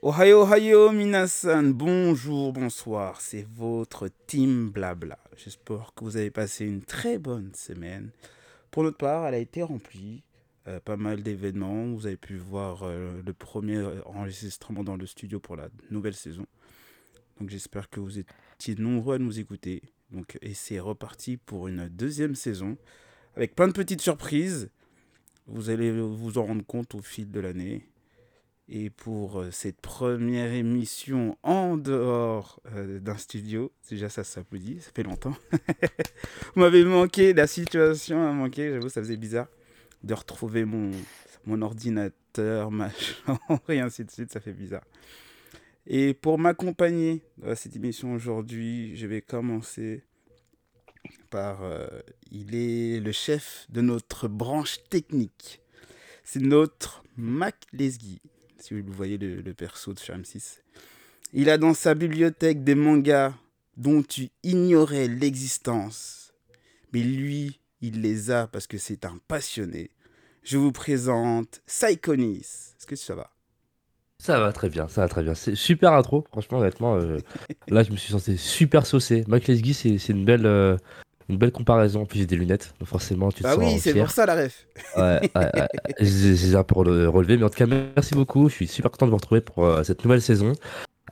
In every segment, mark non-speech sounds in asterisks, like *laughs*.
Ohayo, ohayo, minasan, bonjour, bonsoir, c'est votre team Blabla. J'espère que vous avez passé une très bonne semaine. Pour notre part, elle a été remplie, euh, pas mal d'événements. Vous avez pu voir euh, le premier enregistrement dans le studio pour la nouvelle saison. Donc j'espère que vous étiez nombreux à nous écouter. Donc, et c'est reparti pour une deuxième saison avec plein de petites surprises. Vous allez vous en rendre compte au fil de l'année. Et pour euh, cette première émission en dehors euh, d'un studio, déjà ça s'applaudit, ça fait longtemps. *laughs* Vous m'avez manqué, la situation a manqué, j'avoue, ça faisait bizarre de retrouver mon, mon ordinateur, *laughs* ma et ainsi de suite, ça fait bizarre. Et pour m'accompagner à cette émission aujourd'hui, je vais commencer par... euh, il est le chef de notre branche technique. C'est notre Mac Lesguy si vous voyez le, le perso de Charm 6. Il a dans sa bibliothèque des mangas dont tu ignorais l'existence. Mais lui, il les a parce que c'est un passionné. Je vous présente Psychonis. Est-ce que ça va? Ça va très bien, ça va très bien. C'est super intro, franchement, honnêtement. euh, *laughs* là, je me suis senti super saucé. Mike Lesguy, c'est c'est une belle, euh, une belle comparaison. En plus, j'ai des lunettes, donc forcément, tu te Bah sens oui, c'est pour ça la ref. Ouais, ouais. *laughs* J'ai un peu rele- relevé, mais en tout cas, merci beaucoup. Je suis super content de vous retrouver pour euh, cette nouvelle saison.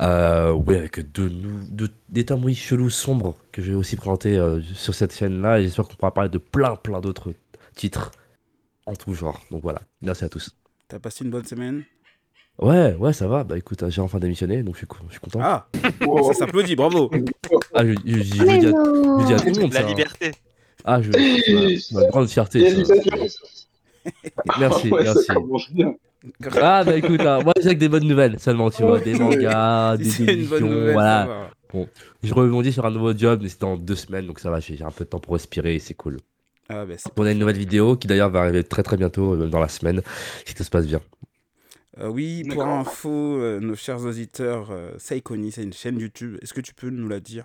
Euh, oui, avec des oui, chelous, sombres, que je vais aussi présenter euh, sur cette chaîne-là. Et j'espère qu'on pourra parler de plein, plein d'autres titres en tout genre. Donc voilà, merci à tous. T'as passé une bonne semaine Ouais, ouais, ça va. Bah écoute, j'ai enfin démissionné, donc je suis, co- je suis content. Ah, ça s'applaudit, bravo. Ah, je, je- je- je Mais dis à, je non dis à tout le monde La ça. hein. liberté. Ah, je, c'est ma, ma grande fierté. ça. *laughs* Merci, ouais, merci. Ça commence bien. Ah, bah écoute, hein, moi j'ai que des bonnes nouvelles seulement, tu vois, des mangas, Si *laughs* des c'est une bonne éditions, nouvelle, voilà. va. Je rebondis sur un nouveau job, mais c'était en deux semaines, donc ça va, j'ai j'ai un peu de temps pour respirer et c'est cool. Ah, bah, c'est- On a une nouvelle vidéo qui d'ailleurs va arriver très très bientôt, euh, même dans la semaine, si tout se passe bien. Euh, oui, pour info, euh, nos chers auditeurs, euh, Saikoni, c'est une chaîne YouTube. Est-ce que tu peux nous la dire?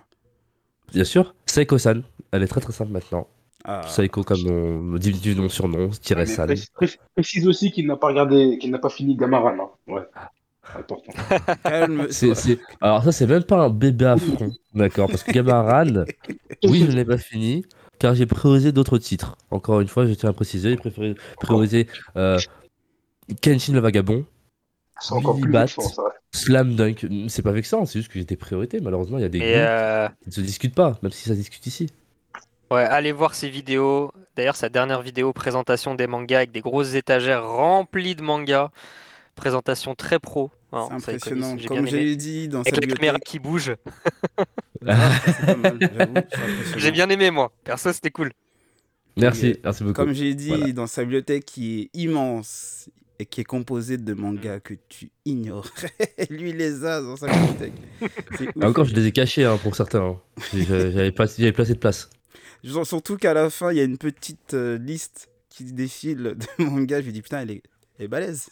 Bien sûr, Seiko-san, elle est très très simple maintenant. ah, Seiko comme on dit du nom surnom, tiret Mais san. précise, précise- précise aussi qu'il n'a pas regardé, qu'il n'a pas fini Gamaran. hein. Ouais. Important. *laughs* calme. C'est, c'est- Alors ça c'est même pas un bébé affront, d'accord Parce que Gamaran, *laughs* oui je ne l'ai pas fini, car j'ai priorisé d'autres titres. Encore une fois, je tiens à préciser, j'ai préféré prioriser euh, Kenshin le Vagabond, C'est encore plus Bat. Slam Dunk. C'est pas vexant, c'est juste que j'ai des priorités. Malheureusement, il y a des goûts euh, qui ne se discutent pas, même si ça se discute ici. ouais, allez voir ses vidéos. D'ailleurs, sa dernière vidéo présentation des mangas avec des grosses étagères remplies de mangas. Présentation très pro. hein, C'est impressionnant. Comme j'ai dit dans sa Avec la caméra bibliothèque. qui bouge. Ah. *laughs* J'ai bien aimé, moi. Perso, c'était cool. Merci, Et, merci beaucoup. Comme j'ai dit, Voilà. dans sa bibliothèque qui est immense et qui est composée de mangas que tu ignorais, *laughs* lui il les a dans sa *laughs* bibliothèque. Et encore, je les ai cachés hein, pour certains. hein. J'avais pas, j'avais placé de place. Surtout qu'à la fin, il y a une petite euh, liste qui défile de *laughs* mangas. Je lui dis putain, elle est, elle est balèze.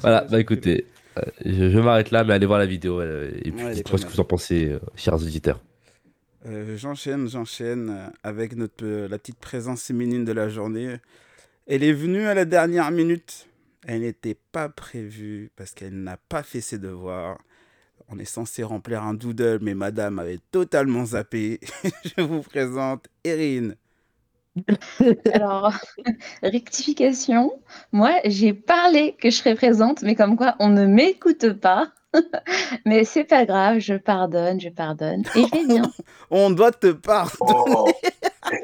Voilà, bah écoutez, euh, je, je m'arrête là, mais allez voir la vidéo euh, et puis Ouais, dites-moi ce que vous en pensez, euh, chers auditeurs. Euh, j'enchaîne, j'enchaîne avec notre, euh, la petite présence féminine de la journée. Elle est venue à la dernière minute. Elle n'était pas prévue parce qu'elle n'a pas fait ses devoirs. On est censé remplir un doodle, mais madame avait totalement zappé. *laughs* Je vous présente Erin. *laughs* Alors, *laughs* rectification. Moi, j'ai parlé que je serais présente, mais comme quoi on ne m'écoute pas. mais c'est pas grave, je pardonne, je pardonne. Et je vais bien. On doit te pardonner. Oh,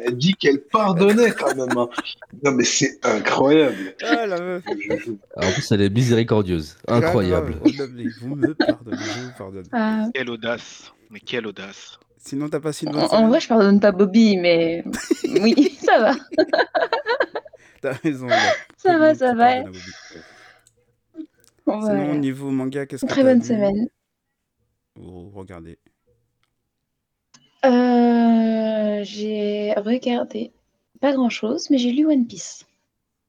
elle dit qu'elle pardonnait quand même. hein. Non, mais c'est incroyable. Ah, la meuf. En plus, elle est miséricordieuse, incroyable. Grave, grave. Vous me pardonnez, je vous pardonne. Ah, Quelle audace. Mais quelle audace. Sinon, t'as passé une bonne en, en vrai, je pardonne pas Bobby, mais *laughs* oui, ça va. *laughs* T'as raison. là. Ça va, ça va. Sinon, au niveau manga, qu'est-ce que Très bonne lu semaine. ou regardez Euh, j'ai regardé pas grand chose, mais j'ai lu One Piece.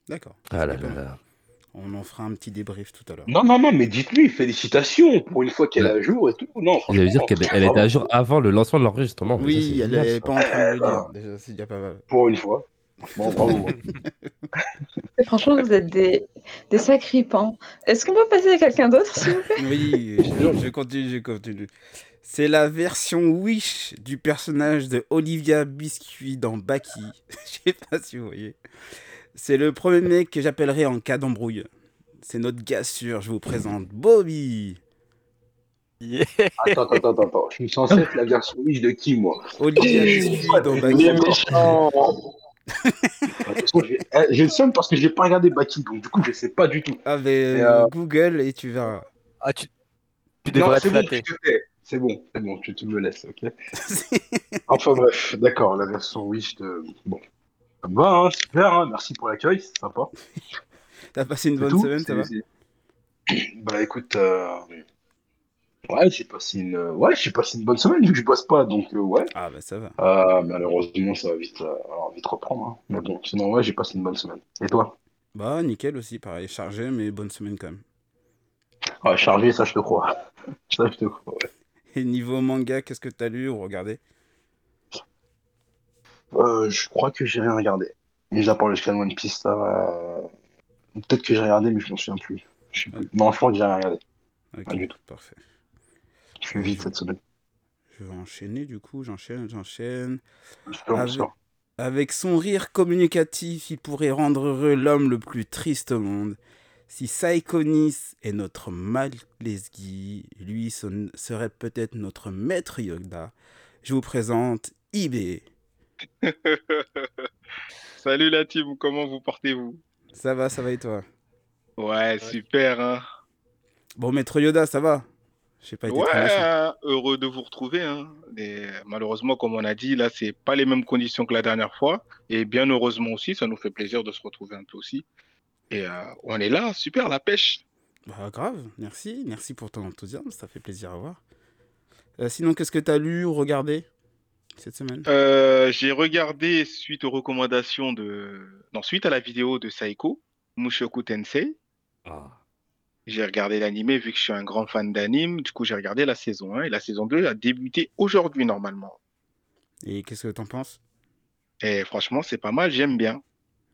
D'accord. Ah là là. On en fera un petit débrief tout à l'heure. Non, non, non, mais dites-lui, félicitations pour une fois qu'elle est à jour et tout. Non, J'allais dire qu'elle elle était à jour avant le lancement de l'enregistrement. Oui, elle génial, est ça. pas en train de le dire. Déjà, c'est déjà pas mal. Pour une fois. Franchement, bravo. *laughs* Franchement, vous êtes des, des sacripants. Est-ce qu'on peut passer à quelqu'un d'autre, s'il vous plaît? Oui, je, je continue, je continue. C'est la version Wish du personnage de Olivia Biscuit dans Baki. *laughs* Je sais pas si vous voyez. C'est le premier mec que j'appellerai en cas d'embrouille. C'est notre gars sûr, je vous présente Bobby. Yeah. Attends, attends, attends, attends. Je suis censé être la version riche de qui, moi? Olivia Biscuit dans Baki. *laughs* j'ai eh, j'ai le seum parce que j'ai pas regardé Baki, donc du coup, je sais pas du tout. Avec Et, euh, Google et tu verras. Ah, tu, tu Non, devrais c'est te bon, flatter. je te fais. C'est bon, c'est bon, tu, tu me laisses, ok *laughs* Enfin bref, d'accord, la version Wish de... Bon. Ça me va, hein, super, hein, merci pour l'accueil, c'est sympa. *laughs* T'as passé une bonne tout, semaine, ça va *coughs* Bah écoute, euh... ouais, j'ai passé une... Ouais, j'ai passé une bonne semaine vu que je bosse pas, donc euh, ouais. Ah bah ça va. Euh, malheureusement, ça va vite, euh, alors, vite reprendre. Hein. Mais bon, sinon, ouais, j'ai passé une bonne semaine. Et toi? Bah nickel aussi, pareil, chargé, mais bonne semaine quand même. Ouais, chargé, ça je te crois. *laughs* Ça je te crois, ouais. Et niveau manga, qu'est-ce que t'as lu ou regardé? Euh, je crois que j'ai rien regardé. Mis à part le scan One Piece, Peut-être que j'ai regardé, mais je m'en souviens plus. Je sais plus. Non, je crois que j'ai rien regardé. Pas du tout. parfait. Je suis vite cette semaine. Je vais enchaîner du coup, j'enchaîne, j'enchaîne. Avec-. Avec son rire communicatif, il pourrait rendre heureux l'homme le plus triste au monde. Si Saikonis est notre Malesgi, lui serait peut-être notre maître Yoda. Je vous présente Ibe. *laughs* Salut la team, comment vous portez-vous? Ça va, ça va et toi? Ouais, super, hein. Bon, maître Yoda, ça va? J'ai pas été Ouais, heureux de vous retrouver, hein. Et malheureusement, comme on a dit, là, c'est pas les mêmes conditions que la dernière fois. Et bien heureusement aussi, ça nous fait plaisir de se retrouver un peu aussi. Et euh, on est là, super, la pêche. Bah, grave, merci, merci pour ton enthousiasme, ça fait plaisir à voir. Euh, sinon, qu'est-ce que t'as lu ou regardé cette semaine? Euh, j'ai regardé suite aux recommandations de... Non, suite à la vidéo de Saiko, Mushoku Tensei. Ah. J'ai regardé l'animé vu que je suis un grand fan d'anime. Du coup, j'ai regardé la saison 1 et la saison 2 a débuté aujourd'hui normalement. Et qu'est-ce que t'en penses? Et franchement, c'est pas mal, j'aime bien.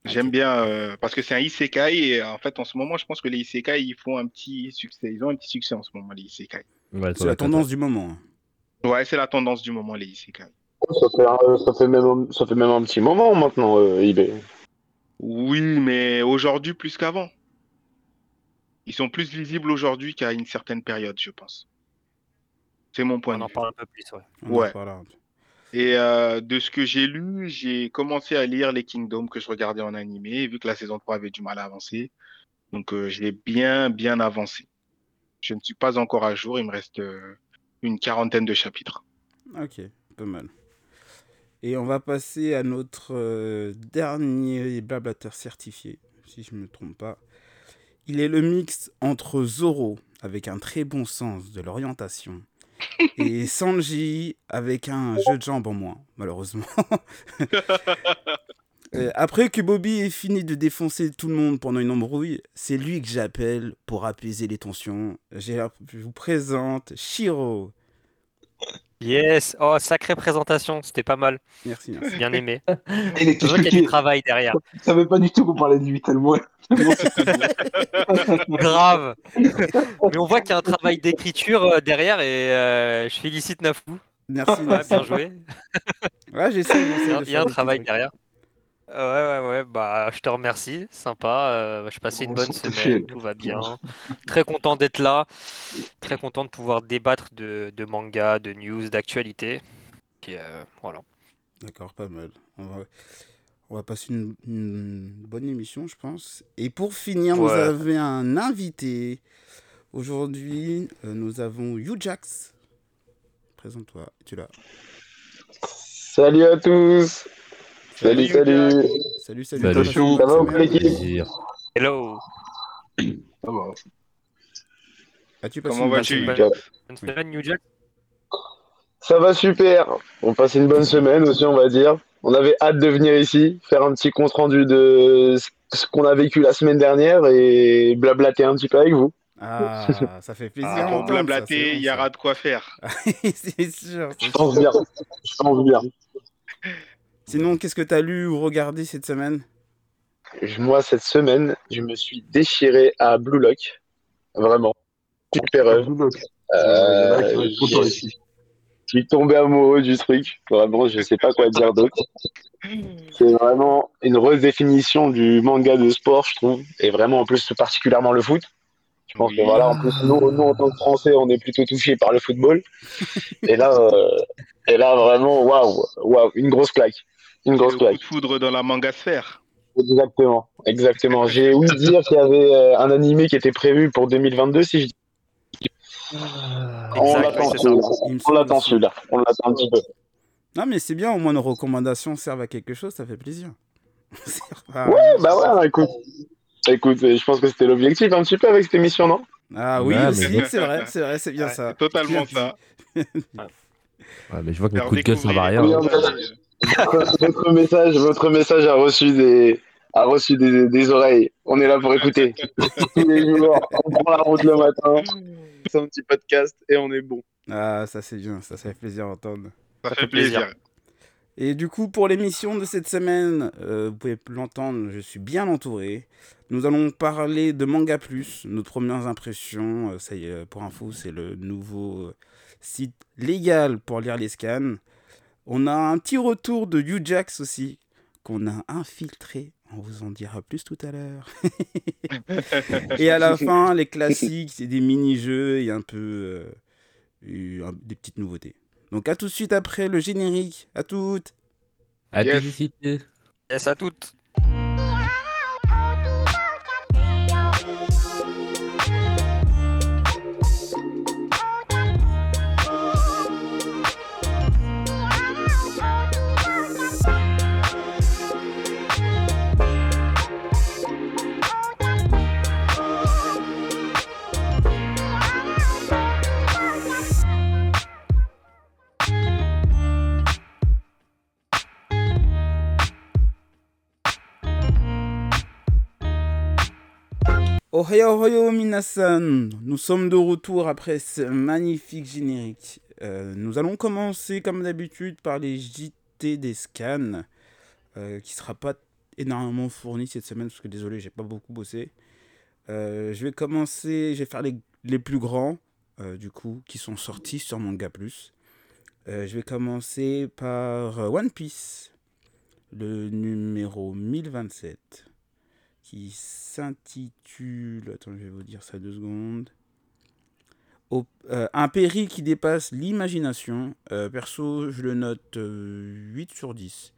J'aime bien euh, parce que c'est un isekai et en fait, en ce moment, je pense que les isekai, ils font un petit succès. Ils ont un petit succès en ce moment, les isekai. Ouais, C'est la tendance du moment. hein. Ouais, c'est la tendance du moment, les isekai. Ça fait, ça, fait même, ça fait même un petit moment maintenant, euh, eBay. Oui, mais aujourd'hui plus qu'avant. Ils sont plus visibles aujourd'hui qu'à une certaine période, je pense. C'est mon point On de en vue. parle un peu plus, ouais. On en Ouais. reparlera un peu. Et euh, de ce que j'ai lu, j'ai commencé à lire les Kingdoms que je regardais en animé, vu que la saison 3 avait du mal à avancer. Donc euh, j'ai bien, bien avancé. Je ne suis pas encore à jour, il me reste euh, une quarantaine de chapitres. Ok, pas mal. Et on va passer à notre euh, dernier blablateur certifié, si je ne me trompe pas. Il est le mix entre Zoro, avec un très bon sens de l'orientation, et Sanji, avec un jeu de jambes en moins, malheureusement. *laughs* Euh, Après que Bobby ait fini de défoncer tout le monde pendant une embrouille, c'est lui que j'appelle pour apaiser les tensions. Je vous présente Shiro. Yes! Oh, sacrée présentation, c'était pas mal. Merci, merci. Bien aimé. *laughs* Il vois qu'il y a du travail derrière. Je savais pas du tout qu'on parlait de lui tellement. *laughs* Grave. Mais on voit qu'il y a un travail d'écriture euh, derrière et euh, je félicite Nafou. Merci, Ouais, merci. bien joué. Ouais, j'essaie, Il y a, un travail derrière. Ouais, ouais, ouais, bah, je te remercie, sympa. euh, je passais une On bonne semaine, tout va bien. Très content d'être là, très content de pouvoir débattre de, de manga, de news, d'actualité. Euh, voilà. D'accord, pas mal. On va, on va passer une, une bonne émission, je pense. Et pour finir, vous Ouais. avez un invité. Aujourd'hui, euh, nous avons Ujax. Présente-toi, tu l'as. Salut à tous Salut, salut Salut, salut. Salut. une Ça va, semaine l'équipe Plaisir. Hello, Ça va. As-tu passé Comment une bonne vas-tu? bonne semaine, New Jack. Ça va super On passe une bonne semaine aussi, on va dire. On avait hâte de venir ici, faire un petit compte-rendu de ce qu'on a vécu la semaine dernière et blablater un petit peu avec vous. Ah, ça fait plaisir. Ah, blablater, il y aura de quoi faire. *laughs* c'est sûr. Je pense bien. Je pense bien. Sinon, qu'est-ce que tu as lu ou regardé cette semaine? Moi, cette semaine, je me suis déchiré à Blue Lock. Vraiment. Super œuvre. Euh, je suis tombé amoureux du truc. Vraiment, je sais pas quoi dire d'autre. *laughs* C'est vraiment une redéfinition du manga de sport, je trouve. Et vraiment, en plus, particulièrement le foot. Je pense que voilà, en plus, nous, nous, en tant que Français, on est plutôt touchés par le football. Et là, euh, et là vraiment, waouh, waouh, une grosse claque. Une grosse le coup claque. de foudre dans la manga sphère. Exactement, exactement. J'ai ouï dire qu'il y avait euh, un animé qui était prévu pour 2022, si je dis. Ça. me On l'attend celui-là. On l'attend un petit peu. Non, mais c'est bien, au moins nos recommandations servent à quelque chose, ça fait plaisir. *laughs* Ouais, bah ouais, écoute. Écoute, euh, je pense que c'était l'objectif un petit peu avec cette émission, non? Ah oui, Ouais, aussi, mais- c'est vrai, c'est vrai, c'est bien Ouais, ça. totalement ça. Ouais, mais je vois que mes Faire coups de gueule à découvrir rien. Votre, votre message, votre message a reçu des, a reçu des, des oreilles. On est là pour écouter. Tous les jours, on prend la route le matin, fait un petit podcast et on est bon. Ah, ça c'est bien, ça, ça fait plaisir d'entendre. Ça Ça fait fait plaisir. plaisir. Et du coup, pour l'émission de cette semaine, euh, vous pouvez l'entendre, je suis bien entouré. Nous allons parler de Manga Plus, nos premières impressions. Euh, ça y est, pour info, c'est le nouveau euh, site légal pour lire les scans. On a un petit retour de Ujax aussi, qu'on a infiltré. On vous en dira plus tout à l'heure. *laughs* et à la fin, les classiques, c'est des mini-jeux et un peu euh, des petites nouveautés. Donc à tout de suite après le générique. À toutes. À Yes. Yes à toutes. Nous sommes de retour après ce magnifique générique. Euh, nous allons commencer comme d'habitude par les JT des scans, euh, qui sera pas énormément fourni cette semaine parce que désolé j'ai pas beaucoup bossé. Euh, je vais commencer, je vais faire les, les plus grands euh, du coup qui sont sortis sur Manga Plus. Je vais commencer par One Piece, le numéro 1027 qui s'intitule. Attends, je vais vous dire ça deux secondes. Au- euh, un péril qui dépasse l'imagination. Euh, perso, je le note euh, 8 sur 10.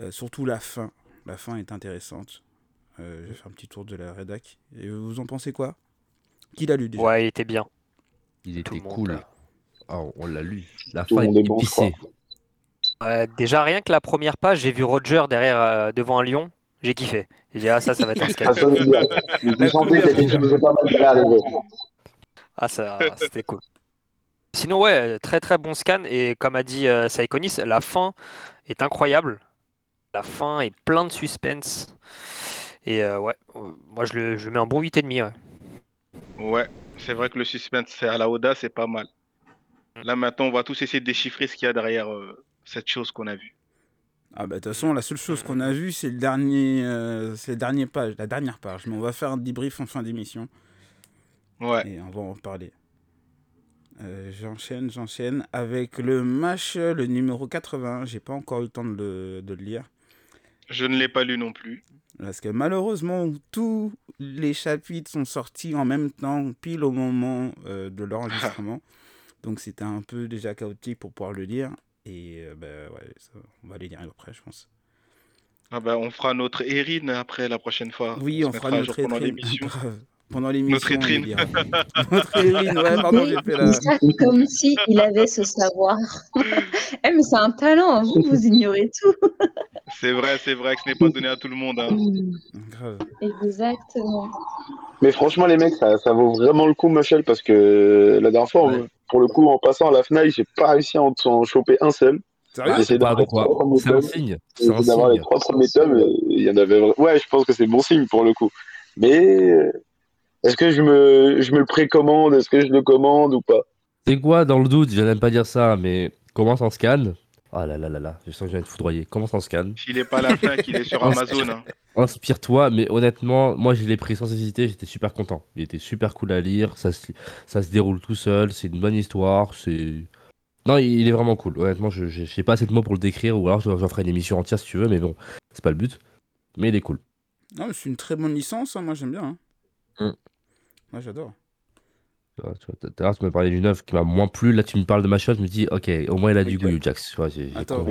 Euh, surtout la fin. La fin est intéressante. Euh, je vais faire un petit tour de la rédac. Et vous en pensez quoi? Qui l'a lu déjà? Ouais, il était bien. Il Tout était cool. Ah, on l'a lu. La Tout fin est bon, épicée. Déjà, rien que la première page, j'ai vu Roger derrière euh, devant un lion. J'ai kiffé. J'ai dit, ah, ça, ça va être un *laughs* pas mal arriver. Ah, ça, c'était cool. Sinon, ouais, très très bon scan. Et comme a dit euh, Saikonis, la fin est incroyable. La fin est plein de suspense. Et euh, ouais, euh, moi je le, je mets un bon 8,5. Ouais. Ouais, c'est vrai que le suspense, c'est à la Oda, c'est pas mal. Là maintenant, on va tous essayer de déchiffrer ce qu'il y a derrière euh, cette chose qu'on a vue. Ah bah de toute façon, la seule chose qu'on a vue, c'est le dernier, euh, c'est le dernier page, la dernière page. Mais on va faire un débrief en fin d'émission. Ouais, Et on va en parler. Euh, j'enchaîne, j'enchaîne avec le match, le numéro 80. J'ai pas encore eu le temps de le, de le lire. je ne l'ai pas lu non plus. Parce que malheureusement, tous les chapitres sont sortis en même temps, pile au moment euh, de l'enregistrement. *laughs* Donc c'était un peu déjà chaotique pour pouvoir le lire. Et euh, bah, ouais, ça, on va les lire après, je pense. Ah bah, on fera notre Erin après la prochaine fois. Oui, on mettra fera notre jour *laughs* pendant l'émission. Notre étrine. *laughs* notre étrine, ouais, pardon, j'ai fait la. Comme si il avait ce savoir. *laughs* Eh, mais c'est un talent, vous, vous ignorez tout. C'est vrai, c'est vrai que ce n'est pas donné à tout le monde. hein. Exactement. Mais franchement, les mecs, ça, ça vaut vraiment le coup, Michel, parce que la dernière fois, Ouais. pour le coup, en passant à la FNAC, j'ai pas réussi à en, en choper un seul. Premiers C'est un signe. D'avoir les signe. trois premiers tomes. Il y en avait. Ouais, je pense que c'est bon signe pour le coup. Mais euh, est-ce que je me, je me le précommande? Est-ce que je le commande ou pas? C'est quoi, dans le doute, je vais même pas dire ça, mais commence en scan. Ah là là là là, je sens que je viens de foudroyer. Comment s'en scanne? S'il n'est pas à la fin, qu'il est sur Amazon. hein. Inspire-toi, mais honnêtement, moi je l'ai pris sans hésiter, j'étais super content. Il était super cool à lire, ça se, ça se déroule tout seul, c'est une bonne histoire, c'est... Non, il est vraiment cool. Honnêtement, je je- j'ai pas assez de mots pour le décrire, ou alors j'en ferai une émission entière si tu veux, mais bon, c'est pas le but. Mais il est cool. Non, c'est une très bonne licence, hein, moi j'aime bien. hein. Mm. Moi j'adore. Tu vois, tout à l'heure, tu me parlais du neuf qui m'a moins plu, là tu me parles de ma chose, je me dis, ok, au moins il a du goût, Jax. Attends.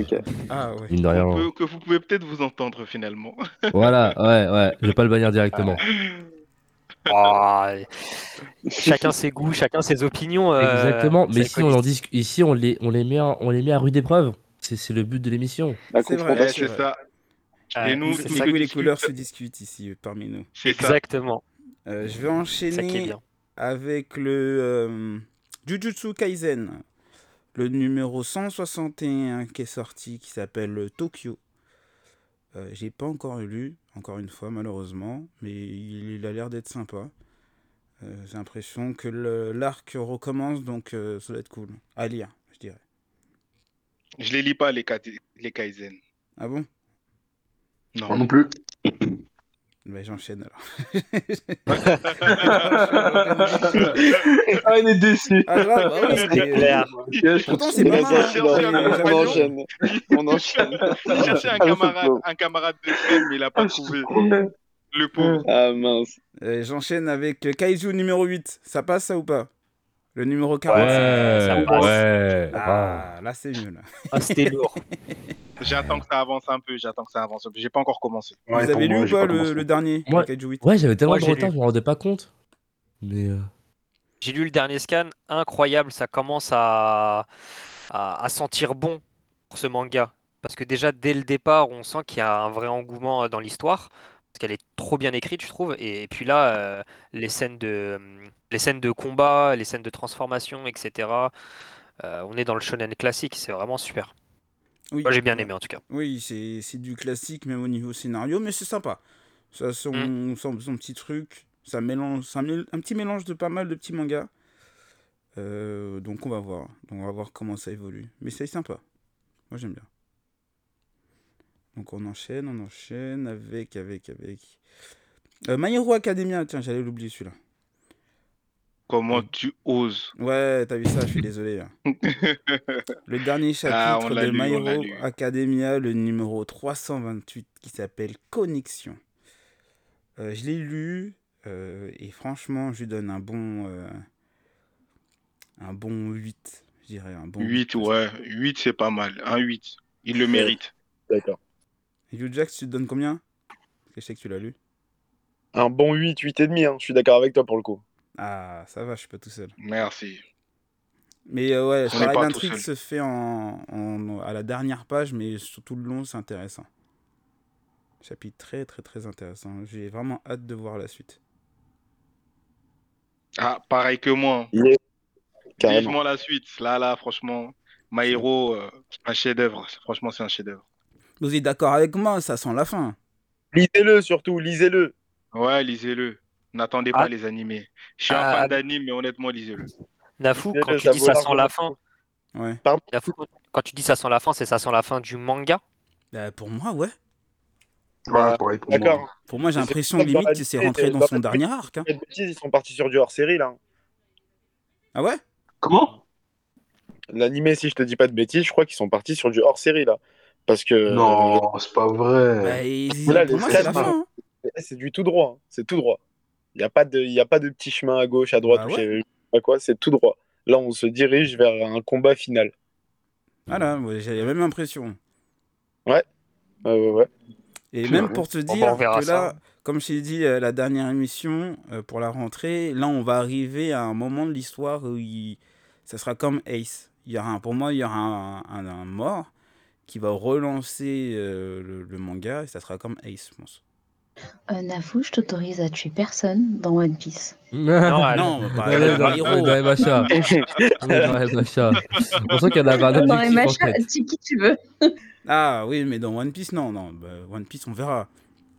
Ah ouais. mine de rien. Que, que vous pouvez peut-être vous entendre finalement. *laughs* Voilà, ouais, ouais, je vais pas le bannir directement. Ah, *laughs* chacun ses goûts, chacun ses opinions. euh, Exactement, mais ici on, en dis... ici on les, on les met, en- on les met à rude épreuve. C'est le but de l'émission. C'est vrai. C'est ça. Et nous, c'est ça les couleurs se discutent ici euh, parmi nous. Exactement. Euh, je vais enchaîner avec le euh, Jujutsu Kaisen, le numéro 161 qui est sorti, qui s'appelle Tokyo. Euh, J'ai pas encore lu, encore une fois malheureusement, mais il, il a l'air d'être sympa. Euh, J'ai l'impression que l'arc recommence, donc euh, ça doit être cool. À lire, je dirais. Je les lis pas, les, Ka- les Kaizen. Ah bon? Non. Moi non plus. Ben, J'enchaîne alors. ah, il est déçu. Ah, grave, bah oui, C'est mais- clair. Pourtant, c'est pas mal, hein. On J'avais- enchaîne. On enchaîne. *laughs* Il cherchait un Ah, camarade, un camarade de scène, mais il a pas trouvé. Le pauvre. Ah mince. Euh, J'enchaîne avec le Kaiju numéro 8. Ça passe ça ou pas? Le numéro 40 Ouais, ça passe. ouais. Ah. Ah, là c'est mieux là. Ah, c'était lourd. *laughs* J'attends que ça avance un peu, j'attends que ça avance un peu. J'ai pas encore commencé. Vous avez lu ou pas, le, le dernier Moi- le Kaiju 8 Ouais, j'avais tellement Moi, de j'ai retard, lu. je me rendais pas compte. Mais euh, J'ai lu le dernier scan, incroyable, ça commence à, à, à sentir bon pour ce manga. Parce que déjà, dès le départ, on sent qu'il y a un vrai engouement euh, dans l'histoire. Parce qu'elle est trop bien écrite, je trouve. Et, puis là, euh, les, scènes de, les scènes de combat, les scènes de transformation, etc. euh, on est dans le shonen classique, c'est vraiment super. Oui, Moi, j'ai bien aimé en tout cas. Oui, c'est du classique même au niveau scénario, mais c'est sympa. Ça son, Mm. son, son petit truc. Ça mélange, c'est un, petit mélange de pas mal de petits mangas. Euh, donc on va voir. Donc on va voir comment ça évolue. Mais c'est sympa. Moi j'aime bien. Donc on enchaîne, on enchaîne avec, avec, avec. Euh, My Hero Academia, tiens, j'allais l'oublier celui-là. Comment tu oses Ouais, t'as vu ça, je suis désolé. là. *laughs* Le dernier Ah, chapitre de lu, My Hero. Academia, le numéro 328, qui s'appelle Connexion. Euh, je l'ai lu, euh, et franchement, je lui donne un bon, euh, un bon 8, je dirais. Un bon 8, ouais. 8, c'est pas mal. Un 8. Il le mérite. D'accord. Et Hugh Jack, tu te donnes combien? Parce que je sais que tu l'as lu. Un bon 8, 8 et demi, hein. je suis d'accord avec toi pour le coup. Ah, ça va, je suis pas tout seul. Merci. Mais euh, ouais, l'intrigue se fait en, en- à la dernière page, mais sur tout le long, c'est intéressant. Chapitre très, très, très intéressant. J'ai vraiment hâte de voir la suite. Ah, pareil que moi. Il est carrément. Vivement la suite. Là, là, franchement, My Hero, euh, un chef-d'œuvre. Franchement, c'est un chef-d'œuvre. Vous êtes d'accord avec moi Ça sent la fin. Lisez-le surtout, lisez-le. Ouais, lisez-le. N'attendez pas Ah. les animés. Je suis un Ah. fan d'anime, mais honnêtement, lisez-le. Nafou, quand tu dis ça sent la fin. Ouais. Nafou, quand- tu dis ça sent la fin, c'est ça sent la fin du manga? Bah, pour moi, ouais. Bah, pareil pour moi. D'accord. Pour moi, j'ai l'impression limite que c'est l'animé, rentré dans son dernier arc. hein. Ils sont partis sur du hors-série là. Ah ouais? Comment? L'animé, si je te dis pas de bêtises, je crois qu'ils sont partis sur du hors-série là. Parce que Non, c'est pas vrai. Bah, il- Voilà, Pour les moi, c'est la scans, fin. hein. c'est du tout droit. hein. C'est tout droit. Il n'y a, pas de- il y a pas de petit chemin à gauche, à droite, Bah ouais. quoi, c'est tout droit. Là, on se dirige vers un combat final. Voilà, ouais, j'ai la même impression. Ouais, ouais, ouais. Et même pour te dire bah, verra que ça. là, comme je t'ai dit euh, la dernière émission euh, pour la rentrée, là on va arriver à un moment de l'histoire où il... ça sera comme Ace. Il y aura un- pour moi, il y aura un, un- un mort qui va relancer euh, le, le manga et ça sera comme Ace, je pense. Euh, Nafou, je t'autorise à tuer personne dans One Piece. Non, elle- *laughs* Non, bah, est dans- est dans MHA. On est dans MHA. On sent qu'il y en avait un Dans les objectif en machins, tête. tue qui tu veux. Ah oui, mais dans One Piece, non, non. bah, One Piece, on verra.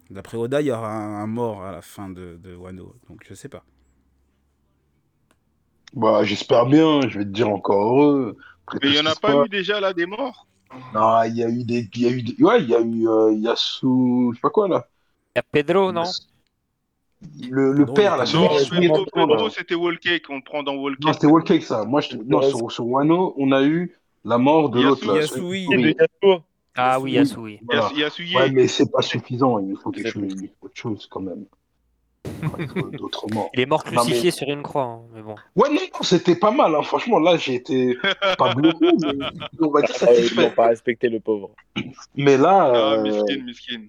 D'après Oda, il y aura un, un mort à la fin de, de Wano, donc je sais pas. Bah, j'espère bien, je vais te dire encore heureux. Après Mais il ce en a qui se pas passe. eu déjà là des morts? Non, il y a eu des. Il y a eu des... Ouais, il y a eu euh, Yasu. Je sais pas quoi là. Il y a Pedro, non? Le, le père là. Non, Pedro, le Pedro, c'était Wallcake, on prend dans Non, Wallcake. c'était Wallcake ça. Moi, je... non, sur, sur Wano, on a eu la mort de l'autre là. Yasui. Yasuo. Ah oui, Yasui. voilà. Yasuye. Ouais, mais c'est pas suffisant. Il faut quelque chose, autre chose quand même. Il faut d'autres morts. Il est mort Non, mais- crucifié sur une croix, hein, mais bon. Ouais, non, non, c'était pas mal. hein. Franchement, là, j'ai été pas bloqué, *laughs* mais on va dire Ah, ils n'ont pas respecté le pauvre. Mais là, Ah, euh, miskin, miskin.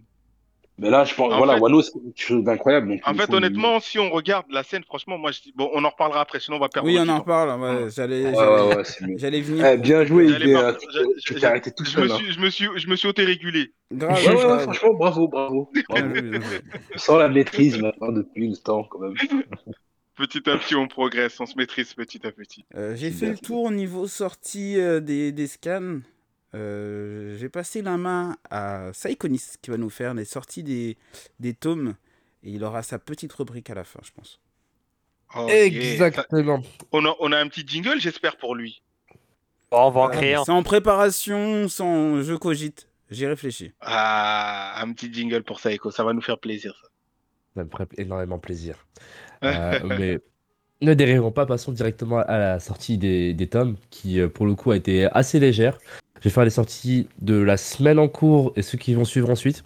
Mais là, je pense, En voilà, fait- Wano, c'est quelque chose d'incroyable. donc En fait, honnêtement, si on regarde la scène, franchement, moi, je dis, bon, on en reparlera après, sinon on va perdre Oui, on en reparle. ouais, J'allais Ouais, j'allais- ouais, ouais, c'est mieux. j'allais venir. Eh, bien joué, hein. je- Tu je- t'es arrêté tout Je me seul. hein. suis, je me suis, je me suis auto-régulé. Grave, Ouais, ouais, ouais, grave. franchement, bravo, bravo. *laughs* Bravo. Sans la maîtrise maintenant depuis le temps, quand même. *laughs* Petit à petit, on progresse, on se maîtrise petit à petit. Euh, J'ai fait le tour au niveau sortie euh, des, des scans. Euh, J'ai passé la main à Saikonis qui va nous faire les sorties des, des tomes. Et il aura sa petite rubrique à la fin, je pense. Oh, yeah. Exactement. On a, on a un petit jingle, j'espère, pour lui. Bon, on va en créer un. C'est en préparation, sans je cogite. J'y réfléchis. Ah, un petit jingle pour Saiko, ça va nous faire plaisir. Ça. Ça me ferait énormément plaisir. *laughs* Euh, mais ne dérivons pas, passons directement à la sortie des, des tomes, qui euh, pour le coup a été assez légère. Je vais faire les sorties de la semaine en cours et ceux qui vont suivre ensuite.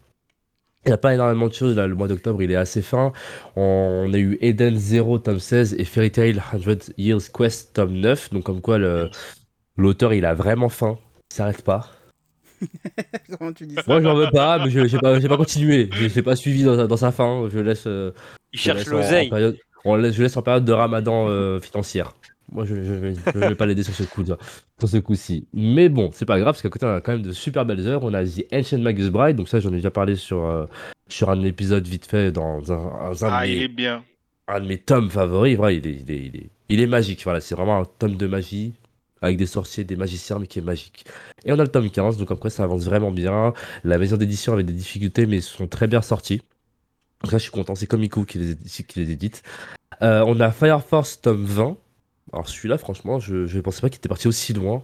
Il n'y a pas énormément de choses, là, le mois d'octobre il est assez fin. On, a eu Eden 0 tome 16 et Fairy Tail 100 Years Quest tome 9, donc comme quoi l'auteur il a vraiment faim, il s'arrête pas. *laughs* Comment tu dis ça Moi je n'en veux pas, mais je n'ai pas, j'ai pas continué, je l'ai pas suivi dans, dans sa fin, je laisse... euh, Il je cherche l'oseille. période- on laisse- je laisse en période de ramadan euh, financière. Moi, je ne vais, pas l'aider sur ce coup sur ce coup-ci. Mais bon, c'est pas grave, parce qu'à côté, on a quand même de super belles œuvres. On a The Ancient Magus Bride, donc ça, j'en ai déjà parlé sur, euh, sur un épisode vite fait dans un, un- un Ah, de, il mes, est bien. un de mes tomes favoris. Voilà, il, est, il, est, il, est, il est magique. Voilà, c'est vraiment un tome de magie avec des sorciers, des magiciens, mais qui est magique. Et on a le tome 15, donc après, ça avance vraiment bien. La maison d'édition avait des difficultés, mais ils sont très bien sortis. Donc là, je suis content, c'est Komiku qui les, qui les édite. Euh, on a Fire Force tome 20. Alors celui-là, franchement, je ne pensais pas qu'il était parti aussi loin.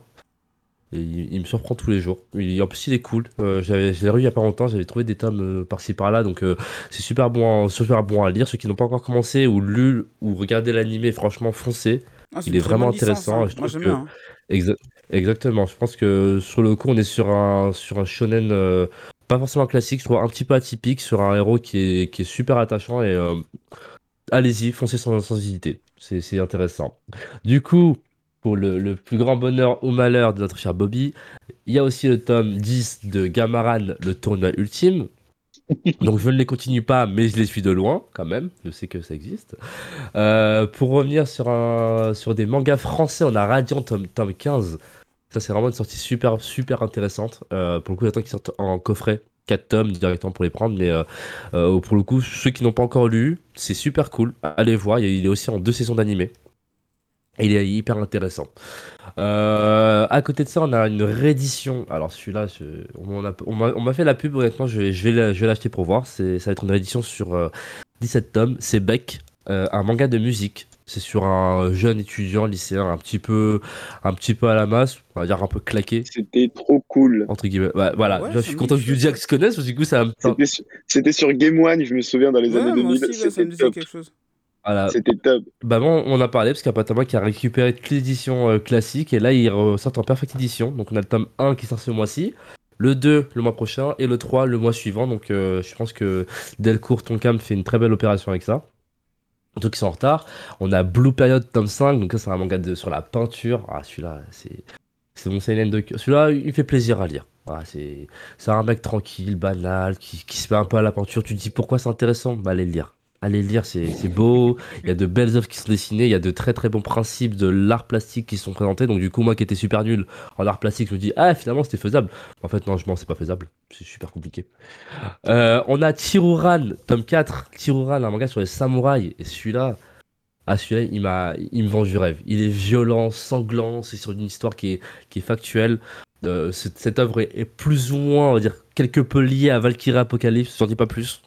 Et il, il me surprend tous les jours. Il- en plus, il est cool. Euh, j'avais- je l'ai revu il y a pas longtemps, j'avais trouvé des tomes euh, par-ci par-là, donc euh, c'est super bon, à- super bon à lire. Ceux qui n'ont pas encore commencé ou lu ou regardé l'animé, franchement, foncez. Ah, il est vraiment licence, intéressant, hein. et je Moi, trouve j'aime que- bien. hein. Exa- exactement. Je pense que sur le coup, on est sur un, sur un shonen pas forcément classique, je trouve un petit peu atypique, sur un héros qui est, qui est super attachant et allez-y, foncez sans, sans hésiter. C'est intéressant. Du coup, pour le, le plus grand bonheur ou malheur de notre cher Bobby, il y a aussi le tome 10 de Gamaran, le tournoi ultime. *laughs* Donc je ne les continue pas, mais je les suis de loin quand même. Je sais que ça existe. Euh, pour revenir sur, un, sur des mangas français, on a Radiant tome, tome 15. Ça, c'est vraiment une sortie super, super intéressante. Euh, pour le coup, j'attends qu'ils sortent en coffret. 4 tomes directement pour les prendre. Mais euh, euh, pour le coup, ceux qui n'ont pas encore lu, c'est super cool. Allez voir. Il est aussi en deux saisons d'animé. Il est hyper intéressant. Euh, à côté de ça, on a une réédition. Alors celui-là, on m'a- fait la pub, honnêtement, je je vais l'acheter pour voir. Ça va être une réédition sur euh, 17 tomes. C'est Beck, euh, un manga de musique. C'est sur un jeune étudiant lycéen un petit peu, un petit peu à la masse, on va dire un peu claqué, C'était trop cool. entre guillemets. Ouais, voilà, Ouais, je ça suis content que Judiac se connaisse, parce que du coup, ça me... C'était sur, c'était sur Game One, je me souviens, dans les Ouais, années moi 2000. aussi, ça C'était disait top. quelque chose. Voilà. C'était top. Bah bon, on en a parlé parce qu'il y a Patama qui a récupéré toutes les éditions euh, classiques et là il ressort en perfect edition. Donc on a le tome 1 qui sort ce mois-ci, le 2 le mois prochain et le 3 le mois suivant. Donc euh, je pense que Delcourt Tonkam fait une très belle opération avec ça. Ceux qui sont en retard, on a Blue Period tome 5, donc ça c'est un manga sur la peinture. Ah celui-là c'est c'est mon seinen de. Celui-là il fait plaisir à lire. C'est c'est un mec tranquille, banal, qui, qui se met un peu à la peinture. Tu te dis pourquoi c'est intéressant? Bah allez le lire. Allez le lire, c'est beau. Il y a de belles œuvres qui sont dessinées, il y a de très très bons principes de l'art plastique qui sont présentés. Donc du coup, moi qui étais super nul en art plastique, je me dis ah finalement c'était faisable. En fait non, je m'en c'est pas faisable, c'est super compliqué. Euh, on a Tiruran, tome 4. Tiruran, un manga sur les samouraïs. Et celui-là, ah celui-là, il m'a, il me vend du rêve. Il est violent, sanglant. C'est sur une histoire qui est qui est factuelle. Euh, cette, œuvre est, est plus ou moins, on va dire, quelque peu liée à Valkyrie Apocalypse. Je n'en dis pas plus.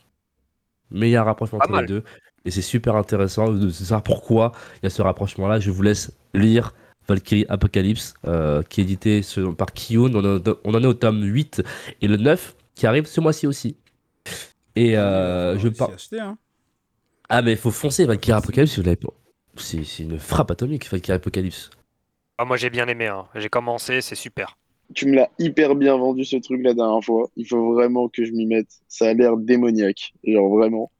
Mais il y a un rapprochement entre les deux. Et c'est super intéressant de savoir pourquoi il y a ce rapprochement-là. Je vous laisse lire Valkyrie Apocalypse, euh, qui est édité selon- par Kiyun. On, en- on en est au tome 8 et le 9 qui arrive ce mois-ci aussi. Et euh, je parle. parle. Ah, mais il faut foncer Valkyrie Apocalypse si vous l'avez pas. C'est c'est une frappe atomique, Valkyrie Apocalypse. Ah, moi j'ai bien aimé, hein. j'ai commencé, c'est super. Tu me l'as hyper bien vendu ce truc la dernière fois. Il faut vraiment que je m'y mette. Ça a l'air démoniaque. Genre vraiment.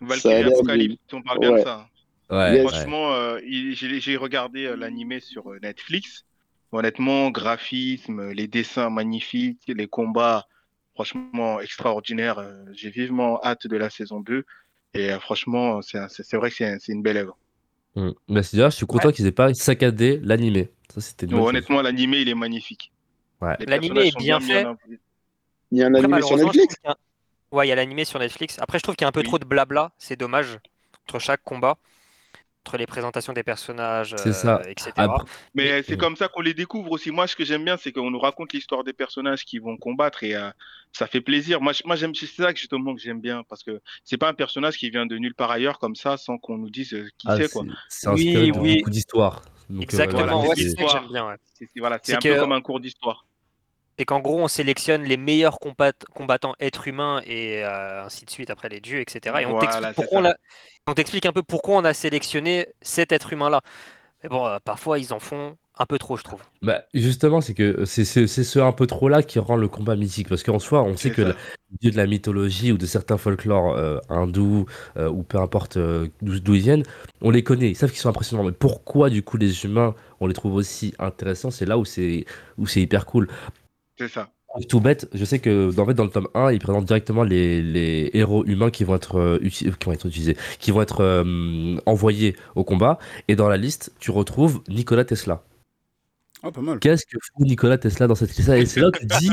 Ça a Valkyrie l'air Apocalypse, on parle bien Ouais. de ça. Ouais, Yes. ouais. Franchement, euh, j'ai regardé euh, l'animé sur euh, Netflix. Honnêtement, graphisme, les dessins magnifiques, les combats, franchement extraordinaires. Euh, J'ai vivement hâte de la saison 2. Et franchement, c'est vrai que c'est un- c'est une belle œuvre. Mm. Mais c'est déjà, je suis content qu'ils aient pas saccadé l'animé. Honnêtement, l'animé, il est magnifique. Ouais. Personnages est bien fait. Il y a un Après, animé sur Netflix a un- Ouais, il y a l'animé sur Netflix. Après, je trouve qu'il y a un peu Oui. trop de blabla, c'est dommage, entre chaque combat, entre les présentations des personnages, C'est euh, ça. etc. Après- Mais c'est Mm. comme ça qu'on les découvre aussi. Moi, ce que j'aime bien, c'est qu'on nous raconte l'histoire des personnages qui vont combattre et euh, ça fait plaisir. Moi, j'aime, c'est ça que justement que j'aime bien parce que c'est pas un personnage qui vient de nulle part ailleurs comme ça sans qu'on nous dise euh, qui Ah, c'est quoi. c'est inspiré Oui, oui. beaucoup euh, Exactement, voilà, ouais, c'est- c'est ça que j'aime bien. ouais. C'est, c'est- voilà, c'est C'est un que- peu comme un cours d'histoire. C'est qu'en gros, on sélectionne les meilleurs combat- combattants êtres humains et euh, ainsi de suite, après les dieux, etc. Et on Voilà, t'explique un peu pourquoi on a sélectionné cet être humain-là. Mais bon, euh, parfois, ils en font un peu trop, je trouve. Bah, justement, c'est que c'est ce un peu trop là qui rend le combat mythique. Parce qu'en soi, on sait que le dieu de la mythologie ou de certains folklores euh, hindous euh, ou peu importe euh, d'où ils viennent, on les connaît, ils savent qu'ils sont impressionnants. Mais pourquoi, du coup, les humains, on les trouve aussi intéressants? C'est là où c'est où c'est hyper cool. C'est ça. Tout bête, je sais que en fait, dans le tome 1, il présente directement les, les héros humains qui vont être, euh, qui vont être utilisés, qui vont être euh, envoyés au combat. Et dans la liste, tu retrouves Nikola Tesla. Oh, pas mal. Qu'est-ce que fout Nikola Tesla dans cette liste? Et c'est là que tu dis,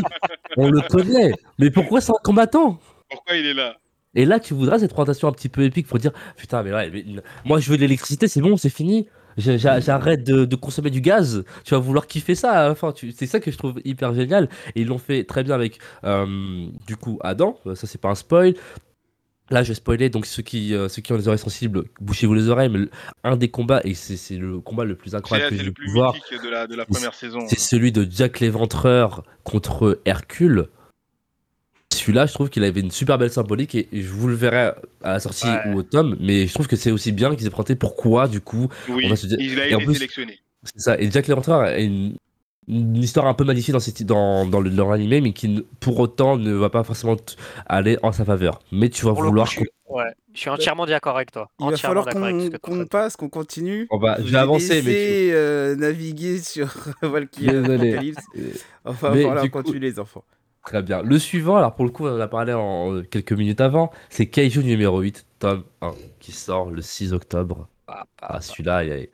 on le connaît, mais pourquoi c'est un combattant? Pourquoi il est là? Et là, tu voudras cette présentation un petit peu épique pour dire, putain, mais ouais, mais, moi je veux de l'électricité, c'est bon, c'est fini. J'arrête de, de consommer du gaz. Tu vas vouloir kiffer ça C'est ça que je trouve hyper génial. Et ils l'ont fait très bien avec, euh, du coup, Adam. Ça, c'est pas un spoil. Là, je vais spoiler. Donc, ceux qui, euh, ceux qui ont les oreilles sensibles, bouchez-vous les oreilles. Mais un des combats, et c'est le combat le plus incroyable que j'ai pu voir, de la, de la première saison. c'est celui de Jack l'Éventreur contre Hercule. Celui-là, je trouve qu'il avait une super belle symbolique et je vous le verrai à la sortie Ouais. ou au tome, mais je trouve que c'est aussi bien qu'ils aient présenté pourquoi, du coup, Oui, on va se dire- il a été plus- sélectionné. c'est ça. Et Jack l'Éventreur a une, une histoire un peu magnifique dans, cette- dans, dans le- dans l'animé, mais qui pour autant ne va pas forcément t- aller en sa faveur. Mais tu vas Pour le coup, vouloir. je suis, ouais, je suis entièrement d'accord avec toi. Il va Entièrement falloir d'accord avec ce qu'on qu'on passe, qu'on continue. On va, Je vais ai avancer, mais tu- euh, naviguer sur *laughs* Valkyrie Désolé. Apocalypse. Euh, On falloir du coup- continuer, les enfants. Très bien. Le suivant, alors pour le coup, on en a parlé en quelques minutes avant, c'est Kaiju numéro 8, tome 1, qui sort le 6 octobre. Ah, ah, Ah, celui-là, il y a-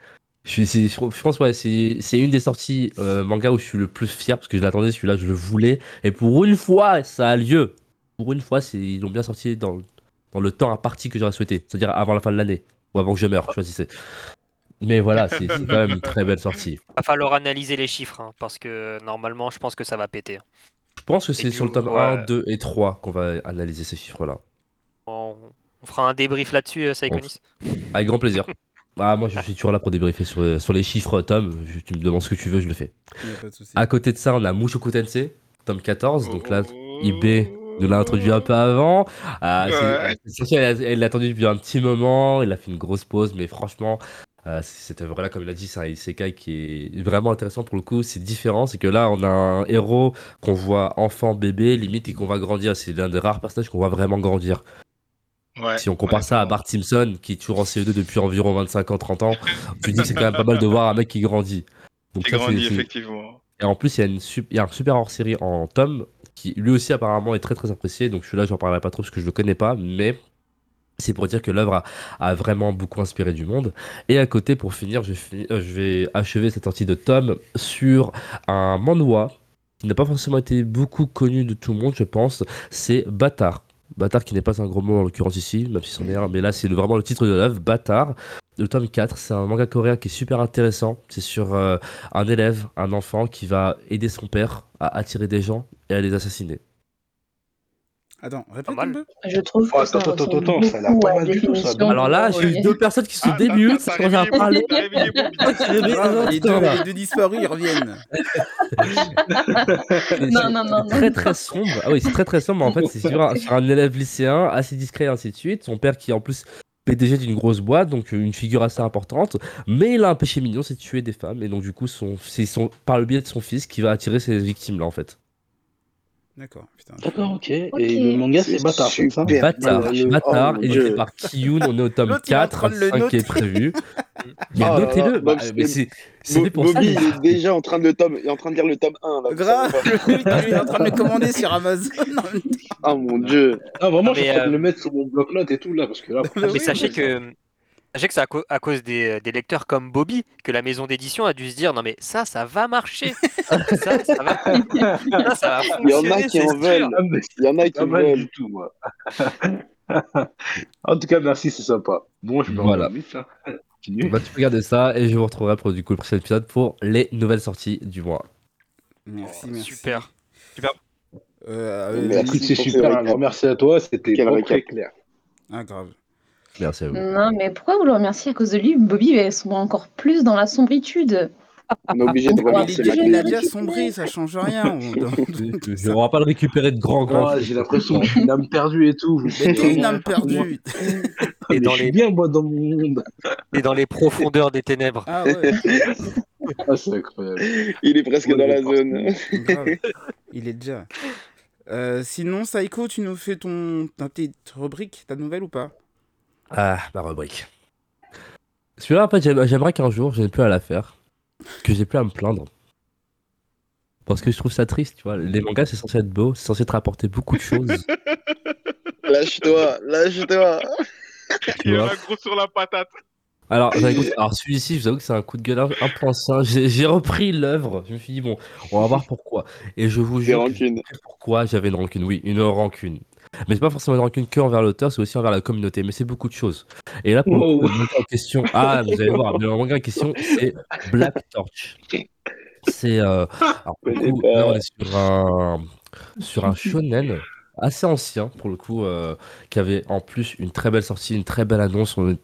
je, je je pense ouais, c'est une des sorties euh, manga où je suis le plus fier parce que je l'attendais, celui-là, je le voulais. Et pour une fois, ça a lieu. Pour une fois, ils l'ont bien sorti dans, dans le temps imparti que j'aurais souhaité, c'est-à-dire avant la fin de l'année ou avant que je meure, choisissez. Mais voilà, c'est quand même une très belle sortie. Va falloir analyser les chiffres, hein, parce que normalement, je pense que ça va péter. Je pense que c'est sur le tome ouais. 1, 2 et 3 qu'on va analyser ces chiffres-là. On, on fera un débrief là-dessus, euh, Saikonis. Avec grand plaisir. *laughs* Ah, moi, je suis toujours là pour débriefer sur, sur les chiffres, Tom. Je- tu me demandes ce que tu veux, je le fais. Pas de. À côté de ça, on a Mushoku Tensei, tome 14. Donc là, Oh. IB nous l'a introduit un peu avant. Ouais. a- elle l'a attendu depuis un petit moment. Il a fait une grosse pause, mais franchement, euh, cette œuvre-là, comme il a dit, c'est un isekai qui est vraiment intéressant pour le coup. C'est différent. C'est que là, on a un héros qu'on voit enfant, bébé, limite, et qu'on va grandir. C'est l'un des rares personnages qu'on voit vraiment grandir. Ouais, Si on compare ça à. Bart Simpson, qui est toujours en CE2 depuis environ 25 ans, 30 ans, tu dis que c'est quand même pas mal de voir un mec qui grandit. Donc J'ai ça, grandi, c'est- c'est- effectivement. Et en plus, il y, a une sup- il y a un super hors-série en tome, qui lui aussi apparemment est très très apprécié. Donc celui-là, j'en parlerai pas trop parce que je le connais pas, mais c'est pour dire que l'œuvre a, vraiment beaucoup inspiré du monde. Et à côté, pour finir, je vais, fini- euh, je vais achever cette sortie de tome sur un manhwa qui n'a pas forcément été beaucoup connu de tout le monde, je pense. C'est Bâtard. Bâtard qui n'est pas un gros mot en l'occurrence ici, même si c'en mais là c'est vraiment le titre de l'œuvre, Bâtard. Le tome 4, c'est un manga coréen qui est super intéressant. C'est sur euh, un élève, un enfant qui va aider son père à attirer des gens et à les assassiner. Attends, répète mal. un peu. Je trouve que Oh, ça attends, attends, attends, ça a l'air pas mal du tout, ça. Alors là, j'ai eu deux personnes qui se Ah, démutent quand j'ai parlé. Les, deux, deux disparus, ils reviennent. *laughs* Non, non, non, non. Très très sombre. Ah oui, c'est très très sombre. En fait, c'est sur un, sur un élève lycéen assez discret et ainsi de suite. Son père qui en plus PDG d'une grosse boîte, donc une figure assez importante. Mais il a un péché mignon, c'est de tuer des femmes. Et donc du coup, c'est son, par le biais de son fils qui va attirer ces victimes là en fait. D'accord, putain. D'accord, ok. Ok. Et le manga, c'est Bâtard, c'est ça super. Bâtard, le- Bâtard, oh édité par Kiyun, on est au tome L'autre, il est en 4, train de le 5 qui est prévu. *laughs* Mais Oh notez-le, bah, mais c'est pour ça. Bobby, les- il est déjà en train de, le tome, est en train de lire le tome 1. Là, Grave, *laughs* il est en train de le commander sur Amazon. *laughs* Ah mon dieu. Ah, vraiment, Non, je suis en train de le mettre sur mon bloc-notes et tout, là, parce que là. Mais Mais sachez que, sachez que c'est à, cause des, des lecteurs comme Bobby que la maison d'édition a dû se dire non mais ça, ça va marcher. *laughs* ça, ça va, ça, ça va Il y en a qui en sûr. veulent. Il y en a qui mal veulent. du tout, moi. *laughs* en tout cas, merci, c'est sympa. Bon, je me Voilà. vite, là. Continue. Bah, tu peux regarder ça et je vous retrouverai pour du coup le prochain épisode pour les nouvelles sorties du mois. Merci, Oh, merci. Super. Euh, Mais euh, Merci c'est super. Alors, à toi. C'était très clair. Ah, grave. Merci à vous. Non, mais pourquoi vous le remerciez à cause de lui? Bobby va sombre encore plus dans la sombritude. On est obligé de remercier est déjà, la il a communauté. déjà sombré, ça change rien. On- *laughs* on va pas le récupérer de grand grand. Oh, j'ai l'impression que je suis une âme perdue et tout. T'es une âme perdue. *laughs* Et Mais dans je suis les- bien, moi, dans mon monde. Et dans les profondeurs des ténèbres. Ah ouais, *laughs* Ah, c'est incroyable. Il est presque Ouais, dans la zone. grave. Il est déjà. Euh, sinon, Saiko, tu nous fais ton ta petite rubrique, ta nouvelle ou pas? Ah, ma rubrique. Celui-là, en fait, j'aime- j'aimerais qu'un jour, je n'ai plus à la faire. Que j'ai plus à me plaindre. Parce que je trouve ça triste, tu vois. Les mangas, c'est censé être beau, c'est censé te rapporter beaucoup de choses. *laughs* Lâche-toi, lâche-toi. Il y en a gros sur la patate. Alors, alors celui-ci, je vous avoue que c'est un coup de gueule un, un peu ancien. J'ai repris l'œuvre. Je me suis dit, bon, on va voir pourquoi. Et je vous jure, que pourquoi j'avais une rancune. Oui, une rancune. Mais c'est pas forcément une rancune que envers l'auteur, c'est aussi envers la communauté. Mais c'est beaucoup de choses. Et là, pour le Wow. coup, le manga en question, *laughs* ah, vous allez voir, le manga en question, c'est Black Torch. C'est. euh, alors, pour le connais coup, pas. là, on est sur un, sur un shonen assez ancien, pour le coup, euh, qui avait en plus une très belle sortie, une très belle annonce. On, est-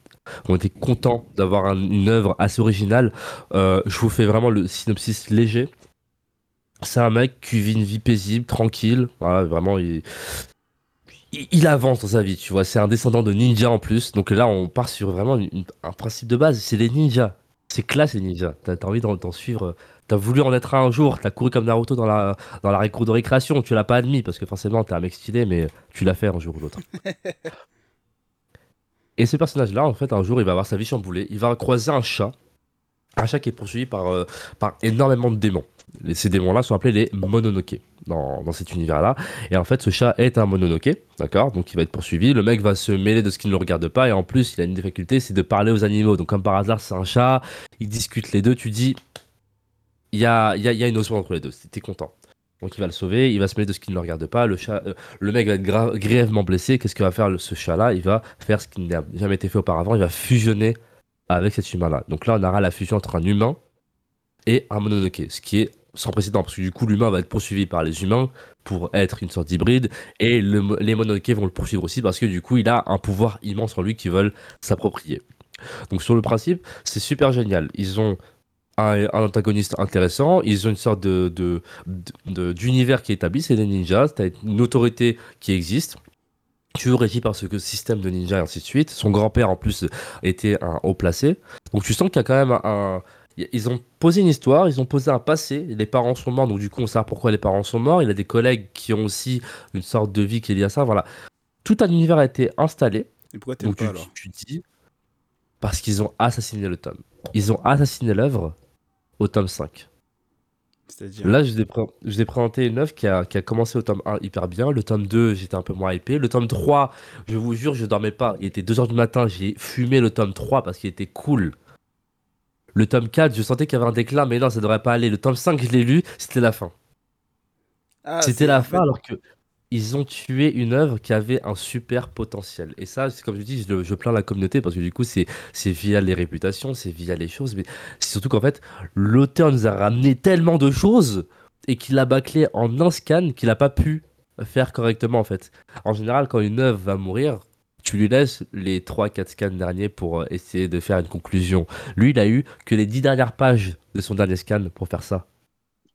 on était content d'avoir un- une œuvre assez originale. Euh, je vous fais vraiment le synopsis léger. C'est un mec qui vit une vie paisible, tranquille. Voilà, vraiment, il, il, avance dans sa vie, tu vois. C'est un descendant de ninja en plus. Donc là, on part sur vraiment une- un principe de base. C'est les ninjas. C'est classe, les ninjas. T'as envie d'en suivre. T'as voulu en être un, un jour. T'as couru comme Naruto dans la, dans la cour de récréation. Tu l'as pas admis parce que forcément, t'es un mec stylé, mais tu l'as fait un jour ou l'autre. *laughs* Et ce personnage-là, en fait, un jour, il va avoir sa vie chamboulée. Il va croiser un chat. Un chat qui est poursuivi par, euh, par énormément de démons. Ces démons-là sont appelés les Mononoke dans, dans cet univers-là. Et en fait, ce chat est un Mononoke, d'accord? Donc il va être poursuivi. Le mec va se mêler de ce qui ne le regarde pas. Et en plus, il a une difficulté, c'est de parler aux animaux. Donc, comme par hasard, c'est un chat. Ils discutent les deux. Tu dis, il y a, y, a, y a une notion entre les deux. T'es content. Donc il va le sauver, il va se mêler de ce qui ne le regarde pas. Le, chat, euh, le mec va être grièvement blessé. Qu'est-ce que va faire ce chat-là? Il va faire ce qui n'a jamais été fait auparavant. Il va fusionner avec cet humain-là. Donc là, on aura la fusion entre un humain et un mononoke, ce qui est sans précédent, parce que du coup, l'humain va être poursuivi par les humains pour être une sorte d'hybride, et les mononoke vont le poursuivre aussi parce que du coup, il a un pouvoir immense en lui qu'ils veulent s'approprier. Donc sur le principe, c'est super génial. Ils ont un, antagoniste intéressant, ils ont une sorte de, d'univers qui est établi, c'est des ninjas, tu as une autorité qui existe, toujours régi par ce que- système de ninja et ainsi de suite. Son grand-père en plus était un haut placé. Donc tu sens qu'il y a quand même un- Ils ont posé une histoire, ils ont posé un passé, les parents sont morts, donc du coup on sait pourquoi les parents sont morts, il a des collègues qui ont aussi une sorte de vie qui est liée à ça, voilà. Tout un univers a été installé, Et pourquoi t'aimes pas tu, alors tu dis, parce qu'ils ont assassiné le tome. Ils ont assassiné l'œuvre au tome 5. C'est-à-dire Là, je vous ai, pré- je vous ai présenté une œuvre qui a, qui a commencé au tome 1 hyper bien. Le tome 2, j'étais un peu moins hypé. Le tome 3, je vous jure, je dormais pas. Il était 2h du matin, j'ai fumé le tome 3 parce qu'il était cool. Le tome 4, je sentais qu'il y avait un déclin, mais non, ça devrait pas aller. Le tome 5, je l'ai lu, c'était la fin. Ah, c'était la fin alors que ils ont tué une œuvre qui avait un super potentiel. Et ça, c'est comme je dis, je, plains la communauté parce que du coup, c'est c'est via les réputations, c'est via les choses, mais c'est surtout qu'en fait, l'auteur nous a ramené tellement de choses et qu'il a bâclé en un scan qu'il n'a pas pu faire correctement en fait. En général, quand une œuvre va mourir, tu lui laisses les 3-4 scans derniers pour euh, essayer de faire une conclusion. Lui, il a eu que les 10 dernières pages de son dernier scan pour faire ça.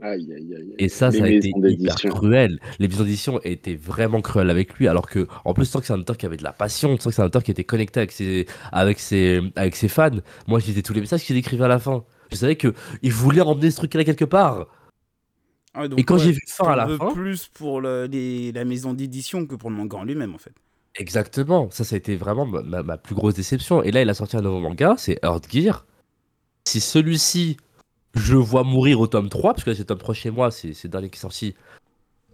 Aïe, aïe, aïe. Et ça, Les ça a été hyper cruel. Les maisons d'édition étaient vraiment cruelles avec lui, alors que, en plus, sens que c'est un auteur qui avait de la passion, sens que c'est un auteur qui était connecté avec ses, avec ses, avec ses fans. Moi, je lisais tous les messages qu'il écrivait à la fin. Je savais que il voulait emmener ce truc-là quelque part. Ah, donc, Et quand ouais, j'ai vu fin à la fin, plus pour le- les- la maison d'édition que pour le manga en lui-même, en fait. Exactement, ça, ça a été vraiment ma, ma- ma plus grosse déception. Et là, il a sorti un nouveau manga, c'est Earth Gear. Si celui-ci, je vois mourir au tome 3, parce que c'est le tome 3 chez moi, c'est le dernier qui est sorti.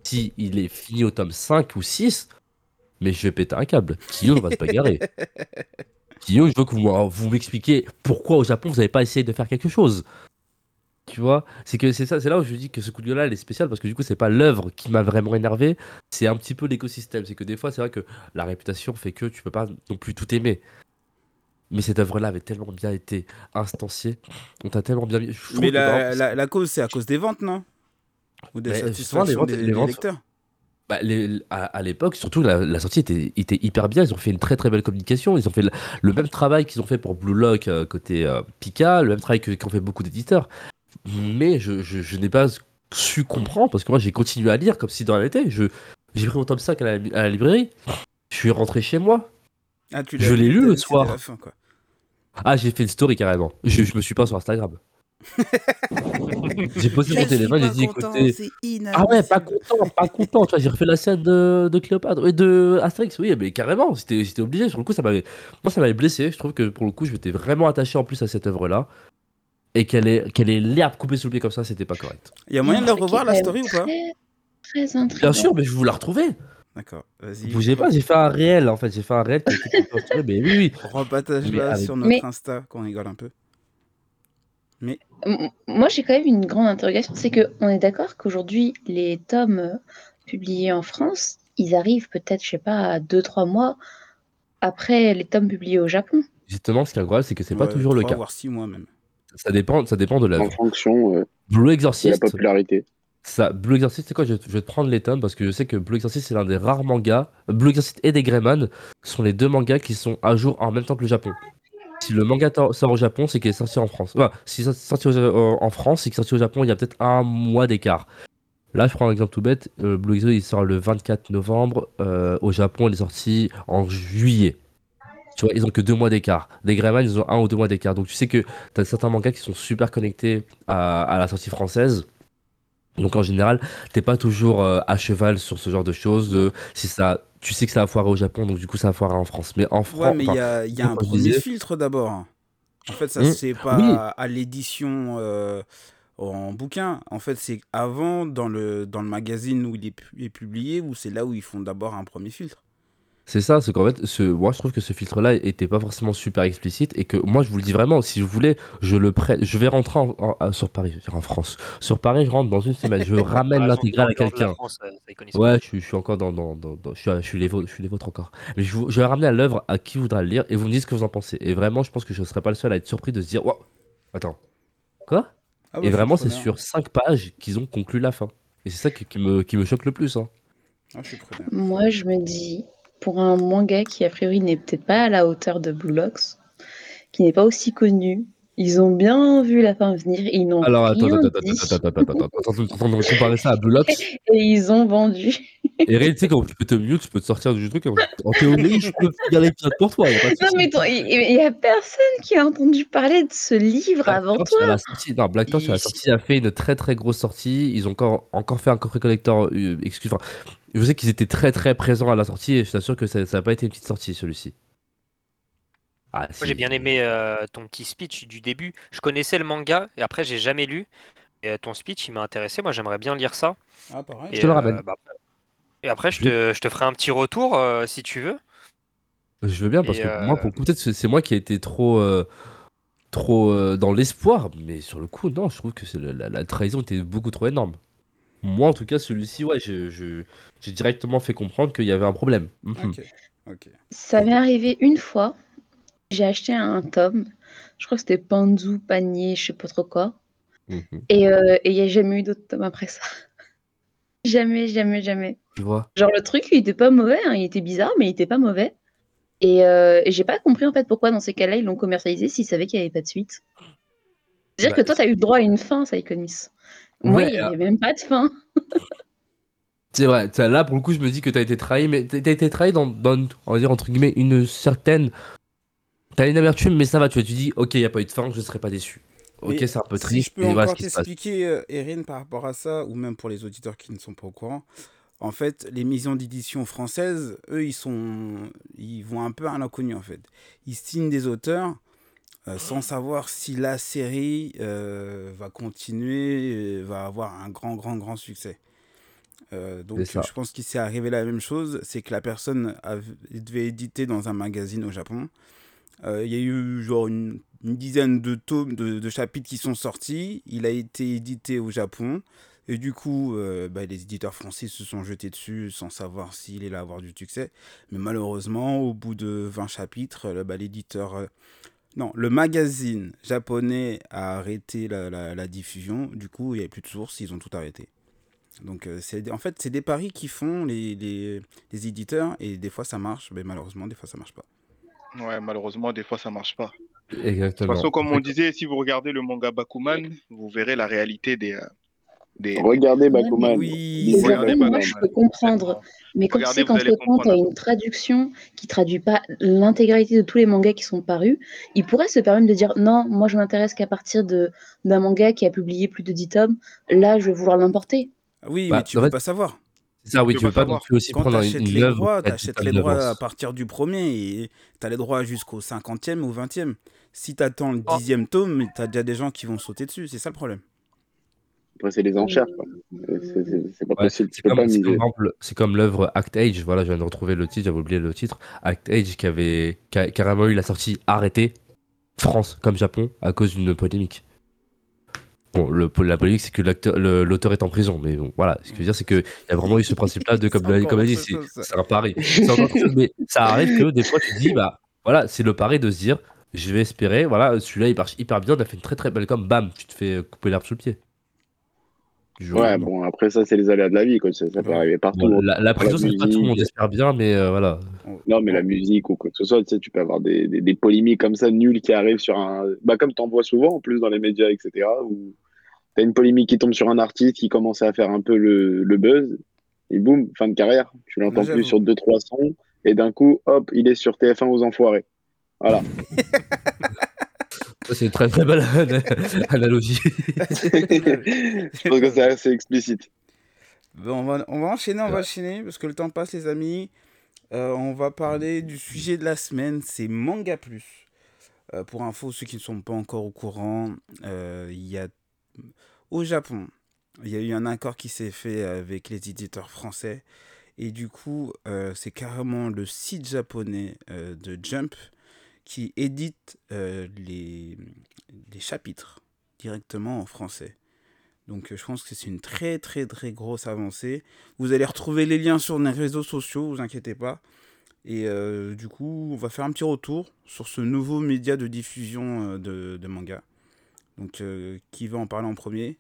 Si il est fini au tome 5 ou 6, mais je vais péter un câble. Kyo va se bagarrer. *laughs* Kyo, je veux que vous, vous m'expliquiez pourquoi au Japon vous n'avez pas essayé de faire quelque chose. Tu vois, c'est que c'est ça, c'est là où je dis que ce coup de gueule-là, il est spécial parce que du coup, c'est pas l'œuvre qui m'a vraiment énervé, c'est un petit peu l'écosystème. C'est que des fois, c'est vrai que la réputation fait que tu peux pas non plus tout aimer. Mais cette œuvre-là avait tellement bien été instanciée, on t'a tellement bien je Mais la, la, la cause, c'est à cause des ventes, non? Ou des satisfactions justement, les ventes- des, les des ventes- lecteurs? Bah, les- à, à l'époque, surtout, la, la sortie était, était hyper bien. Ils ont fait une très très belle communication. Ils ont fait le, le même travail qu'ils ont fait pour Blue Lock euh, côté euh, Pika, le même travail qu'ont fait beaucoup d'éditeurs. Mais je, je- je n'ai pas su comprendre parce que moi j'ai continué à lire comme si dans la été. Je, j'ai pris mon tome 5 à la, à la librairie. Je suis rentré chez moi. Ah, tu Je l'ai lu le soir. la fin, quoi. Ah, j'ai fait une story carrément. Je, je me suis pas sur Instagram. j'ai posé mon téléphone, j'ai dit écoutez. Ah ouais, pas content, pas content. Tu vois, j'ai refait la scène de, de Cléopâtre et de Astérix. Oui, mais carrément, c'était j'étais obligé. Sur le coup, ça m'avait, moi, ça m'avait blessé. Je trouve que pour le coup, je m'étais vraiment attaché en plus à cette œuvre-là. Et qu'elle ait, qu'elle ait l'herbe coupée sous le pied comme ça, c'était pas correct. Il y a moyen de la est revoir, la story, ou pas Très, très. Bien sûr, mais je vais vous la retrouver. D'accord, vas-y. Bougez pas, j'ai fait un réel en fait. J'ai fait un réel mais oui, oui. Mais Repartage-la avec- sur notre Mais- Insta, qu'on rigole un peu. M- Moi, j'ai quand même une grande interrogation. C'est que on est d'accord qu'aujourd'hui, les tomes euh, publiés en France, ils arrivent peut-être, je sais pas, à 2-3 mois après les tomes publiés au Japon. Justement, ce qui est incroyable, c'est que c'est pas Ouais, toujours le trois, cas. voire six mois même. Ça dépend, ça dépend de En l'œuvre. fonction euh, Blue de la Exorcist, popularité. Ça, Blue Exorcist, c'est quoi? Je, je vais te prendre les tomes parce que je sais que Blue Exorcist, c'est l'un des rares mangas. Blue Exorcist et des Greyman sont les deux mangas qui sont à jour en même temps que le Japon. Si le manga sort au Japon, c'est qu'il est sorti en France. Enfin, si c'est sorti au- euh, en France, c'est qu'il est sorti au Japon il y a peut-être un mois d'écart. Là, je prends un exemple tout bête. euh, Blue Exorcist, il sort le 24 novembre. euh, au Japon, il est sorti en juillet. Tu vois, ils ont que deux mois d'écart. Les Greyman, ils ont un ou deux mois d'écart. Donc, tu sais que tu as certains mangas qui sont super connectés à, à la sortie française. Donc en général, t'es pas toujours euh, à cheval sur ce genre de choses. de- si ça, tu sais que ça va foirer au Japon, donc du coup ça va foirer en France. Mais en France, Ouais, mais il y a, y a un premier disais- filtre d'abord. En fait, ça Hmm, c'est pas oui. à l'édition euh, en bouquin. En fait, c'est avant dans le dans le magazine où il est, est publié, où c'est là où ils font d'abord un premier filtre. C'est ça, c'est qu'en fait, ce, moi je trouve que ce filtre-là était pas forcément super explicite et que moi je vous le dis vraiment, si je voulais, je le prête, je vais rentrer en, en- en- sur Paris, je en France. Sur Paris, je rentre dans une semaine, je *laughs* ramène Ah, l'intégrale à quelqu'un. Euh, Ouais, je, suis- je suis encore dans, dans, dans- dans- je, suis, je suis les vôtres, je suis les vôtres encore. Mais je, vous- je vais ramener à l'œuvre à qui voudra le lire et vous me dites ce que vous en pensez. Et vraiment, je pense que je ne serais pas le seul à être surpris de se dire, Wow, attends, quoi? Ah ouais, Et vraiment, c'est sur 5 pages qu'ils ont conclu la fin. Et c'est ça qui, qui me, qui me choque le plus. Hein. Ah, je suis preneur. Moi, je me dis, pour un manga qui, a priori, n'est peut-être pas à la hauteur de Blue Locks, qui n'est pas aussi connu, ils ont bien vu la fin venir, ils n'ont Alors, attends, rien attends, attends, dit, attends, attends, attends, attends, on va comparer ça à Blue Locks. *laughs* et ils ont vendu. Et Ray, tu sais, quand tu peux te mute, tu peux te sortir du truc. En, théorie, je peux finir l'épisode pour toi. Non, mais il n'y a personne qui a entendu parler de ce livre Black avant Torch, toi. à la sortie, non, Black Torch, la sortie, a fait une très très grosse sortie. Ils ont encore, encore fait un coffret collector. euh, excuse, enfin, je sais qu'ils étaient très très présents à la sortie et je t'assure que ça n'a pas été une petite sortie celui-ci. Ah, si. j'ai bien aimé euh, ton petit speech du début. Je connaissais le manga et après, j'ai jamais lu. Et euh, ton speech, il m'a intéressé. Moi, j'aimerais bien lire ça. Ah, pareil. Et, te le ramène. bah, et après, je te, je te ferai un petit retour euh, si tu veux. Je veux bien parce Et, que euh, moi, pour peut-être c'est c'est moi qui ai été trop, euh, trop euh, dans l'espoir, mais sur le coup, non, je trouve que c'est la, la- la trahison était beaucoup trop énorme. Moi, en tout cas, celui-ci, ouais, je- je- j'ai directement fait comprendre qu'il y avait un problème. Mhm. Ça m'est arrivé une fois. J'ai acheté un tome. Je crois que c'était Panzu, Panier, je sais pas trop quoi. Mhm. Et euh, et il n'y a jamais eu d'autres tomes après ça. *laughs* Jamais, jamais, jamais. Tu vois Genre le truc, il était pas mauvais, hein, il était bizarre, mais il était pas mauvais. Et, euh, et j'ai pas compris en fait pourquoi dans ces cas-là ils l'ont commercialisé s'ils savaient qu'il y avait pas de suite. C'est-à-dire Bah, que toi, t'as eu le droit à une fin, Psychonis. Ouais, il n'y alors- avait même pas de fin. *laughs* C'est vrai, là pour le coup je me dis que t'as été trahi, mais t'as été trahi dans, dans, on va dire entre guillemets, une certaine... T'as une amertume, mais ça va, tu vois, tu dis, ok, y a pas eu de fin, je serai pas déçu. Ok, c'est un peu Si triste, je peux encore t'expliquer, euh, Erin, par rapport à ça, ou même pour les auditeurs qui ne sont pas au courant, en fait, les maisons d'édition françaises, eux, ils sont, ils vont un peu à l'inconnu en fait. Ils signent des auteurs euh, sans savoir si la série euh, va continuer, va avoir un grand, grand, grand succès. Euh, donc, je pense qu'il s'est arrivé la même chose, c'est que la personne devait éditer dans un magazine au Japon. Il y a eu genre une, une dizaine de tomes, de, de chapitres qui sont sortis. Il a été édité au Japon. Et du coup, euh, bah, les éditeurs français se sont jetés dessus sans savoir s'il allait avoir du succès. Mais malheureusement, au bout de 20 chapitres, bah, l'éditeur... euh, non, le magazine japonais a arrêté la, la- la diffusion. Du coup, il n'y avait plus de sources, ils ont tout arrêté. Donc, euh, c'est, en fait, c'est des paris qui font les, les, les éditeurs. Et des fois, ça marche. Mais malheureusement, des fois, ça marche pas. Ouais, malheureusement, des fois, ça marche pas. De toute Exactement. façon, comme on disait, si vous regardez le manga Bakuman, vous verrez la réalité des. Des... Regardez Bakuman. oui, regardez vrai, Bakuman. moi, je peux comprendre. Mais quand Regardez, c'est vous allez qu'entre temps, tu as une traduction qui traduit pas l'intégralité de tous les mangas qui sont parus, il pourrait se permettre de dire non, moi je m'intéresse qu'à partir de d'un manga qui a publié plus de 10 tomes, là je vais vouloir l'importer. Oui, Bah, mais tu en peux pas savoir. C'est ça, oui, Tu tu peux veux pas pas non savoir. plus aussi Quand tu prendre achètes une les œuvre. droits, tu achètes les droits à partir du premier et tu as les droits jusqu'au 50e ou 20e. Si tu attends le Oh. 10e tome, tu as déjà des gens qui vont sauter dessus. C'est ça le problème. Après, c'est les enchères. C'est- pas Ouais, possible. Comme, l'œuvre Act Age, voilà, je viens de retrouver le titre, j'avais oublié le titre. Act Age qui avait qui a carrément eu la sortie arrêtée, France comme Japon, à cause d'une polémique. Bon, le, la polémique, c'est que l'auteur est en prison, mais bon, voilà, ce que je veux dire, c'est qu'il y a vraiment eu ce principe-là de, comme, dit, c'est un pari. Mais ça arrive que des fois, tu te dis, bah, voilà, c'est le pari de se dire, je vais espérer, voilà, celui-là, il marche hyper bien, on a fait une très très belle com, bam, tu te fais couper l'herbe sous le pied. Du jour au Ouais, bon, après, ça, c'est les aléas de la vie. Quoi. Ça, ça peut Ouais. arriver partout. Bon, la, la prison, La c'est pas tout le monde, musique. j'espère bien, mais euh, voilà. Non, mais la musique ou quoi que ce soit, tu sais, tu peux avoir des, des, des polémiques comme ça nulles qui arrivent sur un. Bah, comme tu en vois souvent en plus dans les médias, etc. Où tu as une polémique qui tombe sur un artiste qui commence à faire un peu le, le buzz, et boum, fin de carrière. Tu l'entends plus sur 2-3 sons, et d'un coup, hop, il est sur TF1 aux enfoirés. Voilà. *laughs* C'est une très très belle *laughs* analogie. Je pense que c'est assez explicite. Bon, on, va, on va enchaîner, on va enchaîner parce que le temps passe, les amis. Euh, on va parler du sujet de la semaine, c'est Manga Plus. Euh, pour info, ceux qui ne sont pas encore au courant, euh, il y a au Japon, il y a eu un accord qui s'est fait avec les éditeurs français. Et du coup, euh, c'est carrément le site japonais euh, de Jump qui édite euh, les, les chapitres directement en français. Donc euh, je pense que c'est une très très très grosse avancée. Vous allez retrouver les liens sur les réseaux sociaux, vous inquiétez pas. Et euh, du coup, on va faire un petit retour sur ce nouveau média de diffusion euh, de, de manga. Donc euh, qui va en parler en premier?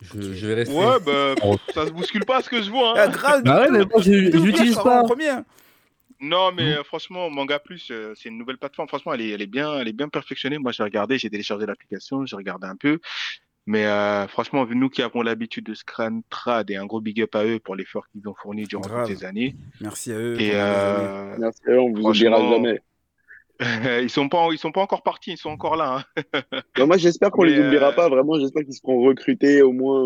Je, je vais rester. Ouais, bah, ça se bouscule pas ce que je vois. hein. Ah grave Bah ouais, mais pas. en premier. Non, mais euh, franchement, Manga Plus, euh, c'est une nouvelle plateforme. Franchement, elle est, elle est bien, elle est bien perfectionnée. Moi, j'ai regardé, j'ai téléchargé l'application, j'ai regardé un peu. Mais euh, franchement, vu nous qui avons l'habitude de Scran Trad et un gros big up à eux pour l'effort qu'ils ont fourni durant Grave. toutes ces années. Merci à eux. Et pendant les années. euh, Merci, on vous oubliera jamais. *laughs* ils sont pas, ils sont pas encore partis, ils sont encore là. hein. Bah, moi, j'espère qu'on les oubliera euh, pas. Vraiment, j'espère qu'ils seront recrutés au moins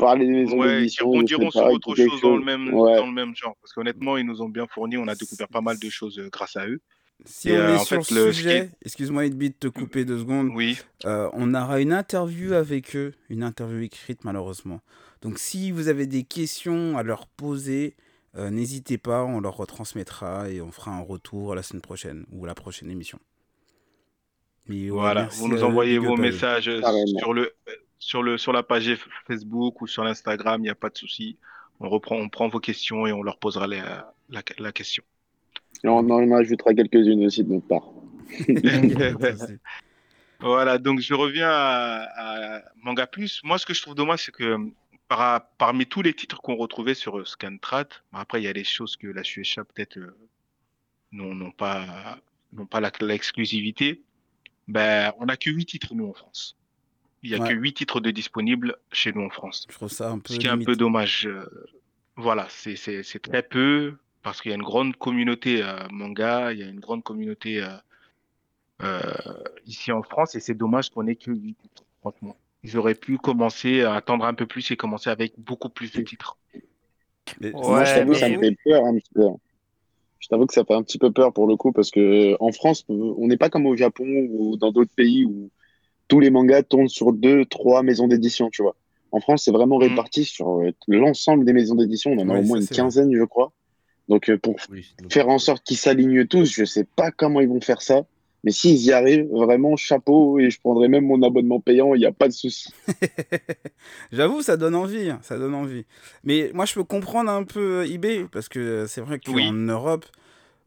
euh, par les maisons Ouais, d'édition. rebondiront sais sur autre chose dans le même, Ouais. dans le même genre. Parce qu'honnêtement, ils nous ont bien fourni, on a découvert pas mal de choses euh, grâce à eux. Si et, on euh, est sur fait, le sujet, excuse-moi Edbit de te couper deux secondes. Oui, Euh, on aura une interview avec eux, une interview écrite malheureusement. Donc si vous avez des questions à leur poser, euh, n'hésitez pas, on leur retransmettra et on fera un retour la semaine prochaine ou la prochaine émission. Mais ouais, voilà. Vous nous envoyez vos messages sur le, sur le, sur la page Facebook ou sur l'Instagram, il n'y a pas de souci. On reprend, on prend vos questions et on leur posera la, la, la question. Et on en ajoutera quelques-unes aussi de notre part. *laughs* *laughs* Voilà, donc je reviens à, à Manga Plus. Moi, ce que je trouve dommage, c'est que par- parmi tous les titres qu'on retrouvait sur euh, Scantrad, bon, après, il y a des choses que la Shueisha peut-être euh, n'ont n'ont pas, n'ont pas la- l'exclusivité. Ben, on n'a que 8 titres, nous, en France. Il y a Ouais. que 8 titres de disponibles chez nous en France. Je trouve ça un peu. Ce qui est un peu dommage. euh, Voilà, c'est très peu parce qu'il y a une grande communauté euh, manga, il y a une grande communauté euh, euh, ici en France et c'est dommage qu'on ait que 8 titres, franchement. Ils auraient pu commencer à attendre un peu plus et commencer avec beaucoup plus de titres. Mais- Moi, je Ouais, t'avoue, ça mais- me fait peur un petit peu. Je t'avoue que ça fait un petit peu peur pour le coup parce que en France, on n'est pas comme au Japon ou dans d'autres pays où tous les mangas tournent sur deux, trois maisons d'édition, tu vois. En France, c'est vraiment Mhm. réparti sur euh, l'ensemble des maisons d'édition. On en a Oui, au moins une vrai. quinzaine, je crois. Donc, euh, pour Oui, faire en sorte qu'ils s'alignent tous, je sais pas comment ils vont faire ça. Mais s'ils y arrivent, vraiment chapeau et je prendrai même mon abonnement payant, il n'y a pas de souci. *laughs* J'avoue, ça donne envie, hein, ça donne envie. Mais moi, je peux comprendre un peu eBay, parce que c'est vrai qu'en Oui. Europe,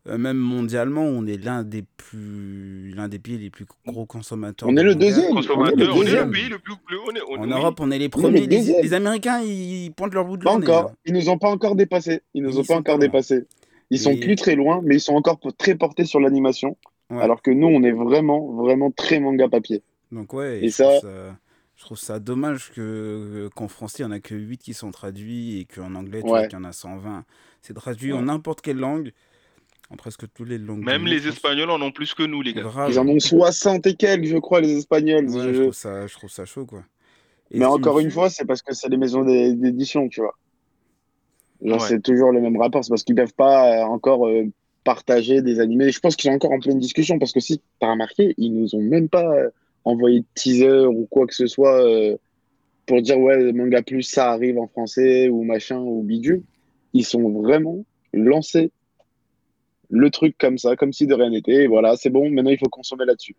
euh, même mondialement, on est l'un des plus, l'un des pays les plus gros consommateurs. On est le deuxième. On est le Consommateurs, on est le pays le plus. on est- on- En oui. Europe, on est les est premiers. le Les, Américains, ils pointent leur bout de Pas nez, encore. hein. Ils nous ont pas encore dépassés. Ils nous Ils ont sont pas encore pas dépassés. Ils sont Et- plus très loin, mais ils sont encore très portés sur l'animation. Ouais. Alors que nous, on est vraiment, vraiment très manga papier. Donc ouais, Et je, trouve ça- ça, je trouve ça dommage que qu'en français, il n'y en a que 8 qui sont traduits et qu'en anglais, tu Ouais. vois qu'il y en a 120. C'est traduit en Ouais. n'importe quelle langue, en presque toutes les langues. Même les. Espagnols en ont plus que nous, les gars. Grave. Ils en ont 60 et quelques, je crois, les Espagnols. Ouais, Je- je, trouve ça, je trouve ça chaud, quoi. Et Mais encore une fois, c'est parce que c'est les maisons d'é- d'édition, tu vois. Ouais. c'est toujours le même rapport. C'est parce qu'ils peuvent pas euh, encore euh, partager des animés. Je pense qu'ils sont encore en pleine discussion parce que si tu as remarqué, ils nous ont même pas euh, envoyé de teaser ou quoi que ce soit euh, pour dire ouais, Manga Plus, ça arrive en français ou machin ou bidule. Ils sont vraiment lancés le truc comme ça, comme si de rien n'était. Et voilà, c'est bon, maintenant il faut consommer là-dessus.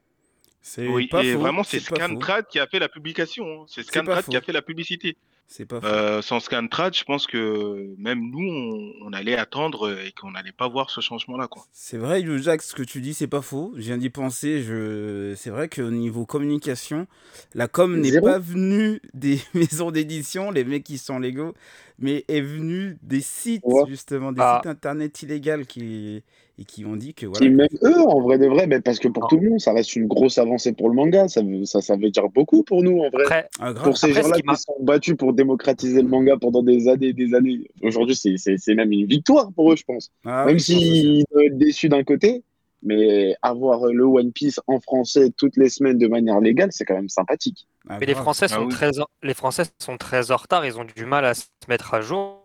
C'est Oui, pas et faux, vraiment, c'est. Scantrad qui a fait la publication. hein. C'est Scantrad qui a fait la publicité. C'est pas. Euh, sans Scantrad, je pense que même nous, on, on allait attendre et qu'on n'allait pas voir ce changement-là. quoi. C'est vrai, Jack, ce que tu dis, c'est pas faux. Je viens d'y penser. Je... C'est vrai qu'au niveau communication, la com n'est pas venue des *laughs* maisons d'édition, les mecs qui sont légaux, mais est venue des sites, Ouais. justement, des Ah. sites internet illégaux qui... et qui ont dit que Et voilà. même eux, en vrai de vrai, mais parce que pour Non. tout le monde, ça reste une grosse avancée pour le manga. Ça veut, ça, ça veut dire beaucoup pour nous, en vrai. Après, Ah, pour ces gens-là qui qui sont battus pour démocratiser le manga pendant des années et des années. Aujourd'hui, c'est- c'est c'est même une victoire pour eux, je pense. Ah même s'ils doivent être déçus d'un côté, mais avoir le One Piece en français toutes les semaines de manière légale, c'est quand même sympathique. Ah, Mais les. Français Ah sont oui. très en- les Français sont très en retard, ils ont du mal à se mettre à jour.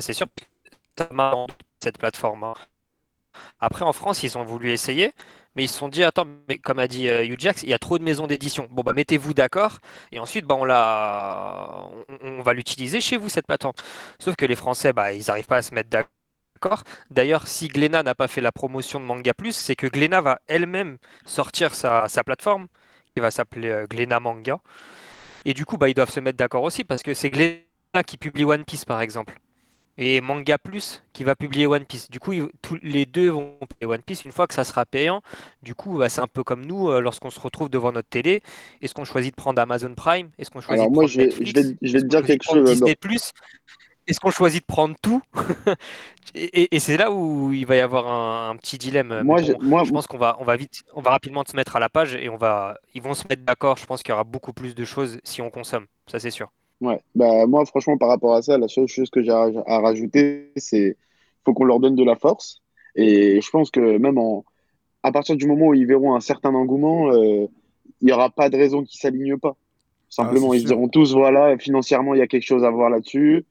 C'est sûr. notamment Cette plateforme. hein. Après, en France, ils ont voulu essayer, mais ils se sont dit attends, mais comme a dit euh, Hugh Jax, il y a trop de maisons d'édition. Bon bah mettez-vous d'accord, et ensuite bah on la, on, on va l'utiliser chez vous cette plateforme. Sauf que les Français, bah ils n'arrivent pas à se mettre d'accord. D'ailleurs, si Glénat n'a pas fait la promotion de Manga Plus, c'est que Glénat va elle-même sortir sa, sa plateforme, qui va s'appeler euh, Glénat Manga. Et du coup, bah, ils doivent se mettre d'accord aussi, parce que c'est Glénat qui publie One Piece, par exemple. Et Manga Plus qui va publier One Piece. Du coup, ils- tous les deux vont payer One Piece une fois que ça sera payant. Du coup, bah, c'est un peu comme nous, euh, lorsqu'on se retrouve devant notre télé. Est-ce qu'on choisit de prendre Amazon Prime? Est-ce qu'on choisit Alors de moi, prendre je vais, Netflix? je vais, je vais Est-ce te qu'on dire quelque chose. Disney Plus? Est-ce qu'on choisit de prendre tout *laughs* Et, et- et c'est là où il va y avoir un, un petit dilemme. Moi, bon, je- moi, je pense qu'on va, on va vite, on va rapidement se mettre à la page et on va, ils vont se mettre d'accord. Je pense qu'il y aura beaucoup plus de choses si on consomme. Ça, c'est sûr. Ouais, bah moi franchement par rapport à ça, la seule chose que j'ai à, à rajouter, c'est faut qu'on leur donne de la force. Et je pense que même en à partir du moment où ils verront un certain engouement, euh, il n'y aura pas de raison qu'ils s'alignent pas. Simplement, Ah, c'est ils sûr. diront tous voilà, financièrement il y a quelque chose à voir là-dessus.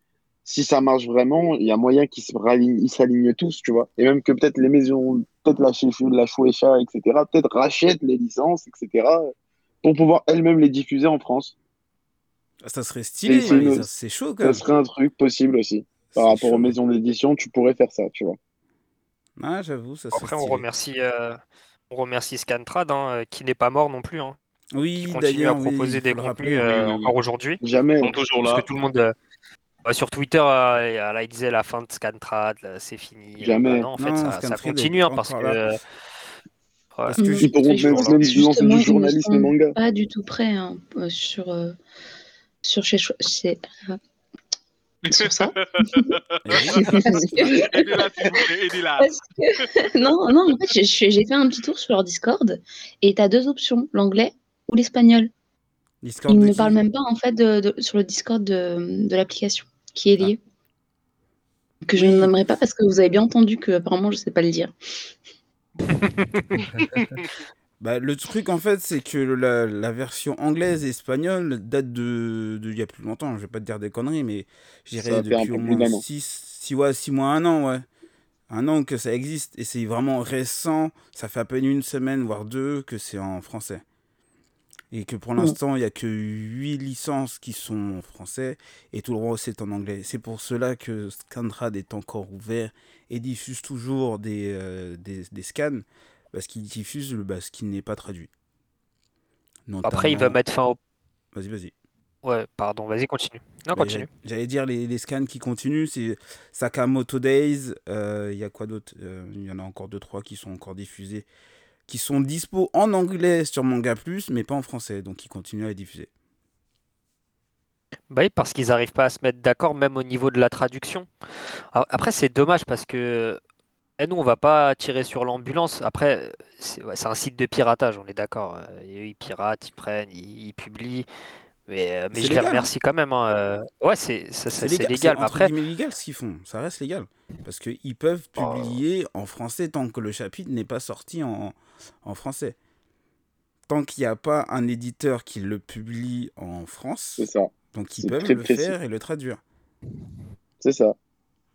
Si ça marche vraiment, il y a moyen qu'ils s'alignent tous, tu vois. Et même que peut-être les maisons, peut-être la, la Shueisha, etc., peut-être rachètent les licences, etc., pour pouvoir elles-mêmes les diffuser en France. Ah, Ça serait stylé, c'est ça- chaud quand Ça même. serait un truc possible aussi. Par rapport aux maisons d'édition, tu pourrais faire ça, tu vois. Ah, j'avoue, ça serait Après, on remercie, euh, on remercie Scantrad, hein, euh, qui n'est pas mort non plus. Hein, Oui, qui continue à d'ailleurs, oui, proposer il des contenus rappeler. euh, Oui, oui, oui. encore aujourd'hui. Jamais. Ils sont toujours Parce là. que tout le monde. euh, bah, sur Twitter, euh, euh, là, il disait la fin de Scantrad, c'est fini. Euh, Jamais. bah non, en fait, Non, ça, continue, hein, parce encore que. là. Parce que Ils pourront même, se lancer du journalisme manga. pas du tout prêts hein, euh, sur, euh, sur, chez, chez- euh, sur ça. *laughs* Que- non, non, en fait, j'ai- fait un petit tour sur leur Discord et tu as deux options, l'anglais ou l'espagnol. Discord Ils ne parlent même pas en fait de, de- sur le Discord de, de l'application qui est liée. Que je Oui. ne nommerai pas parce que vous avez bien entendu que apparemment je sais pas le dire. *laughs* Bah, le truc en fait, c'est que la, la version anglaise et espagnole date de, de il y a plus longtemps. Je vais pas te dire des conneries, mais un depuis au plus moins d'un an. 6 six, ouais, six mois, un an, ouais. Un an que ça existe et c'est vraiment récent. Ça fait à peine une semaine, voire deux, que c'est en français. Et que pour Ouais. l'instant, il y a que 8 licences qui sont en français et tout le reste est en anglais. C'est pour cela que Scanrad est encore ouvert et diffuse toujours des, euh, des, des scans parce qu'il diffuse le, bah, ce qui n'est pas traduit. Après, il va mettre fin au. Vas-y, vas-y. Ouais, pardon, vas-y, continue. Non, Bah, continue. j'allais- dire les, les scans qui continuent, c'est Sakamoto Days. euh, Il y a quoi d'autre? Euh, Il y en a encore deux trois qui sont encore diffusés, qui sont dispo en anglais sur Manga Plus, mais pas en français, donc ils continuent à les diffuser. Bah oui, parce qu'ils n'arrivent pas à se mettre d'accord, même au niveau de la traduction. Après, c'est dommage parce que eh, nous, on va pas tirer sur l'ambulance. Après, c'est un site de piratage, on est d'accord. Et eux, Ils piratent, ils prennent, ils publient. Mais, euh, mais je les légal, hein. remercie quand même. hein, euh. Ouais, c'est ça- ça- c'est légal, légal. Mais après, légal ce qu'ils font, ça reste légal. Parce qu'ils peuvent Oh. publier en français tant que le chapitre n'est pas sorti en, en français. Tant qu'il n'y a pas un éditeur qui le publie en France, C'est ça. donc ils peuvent le précis. faire et le traduire. C'est ça.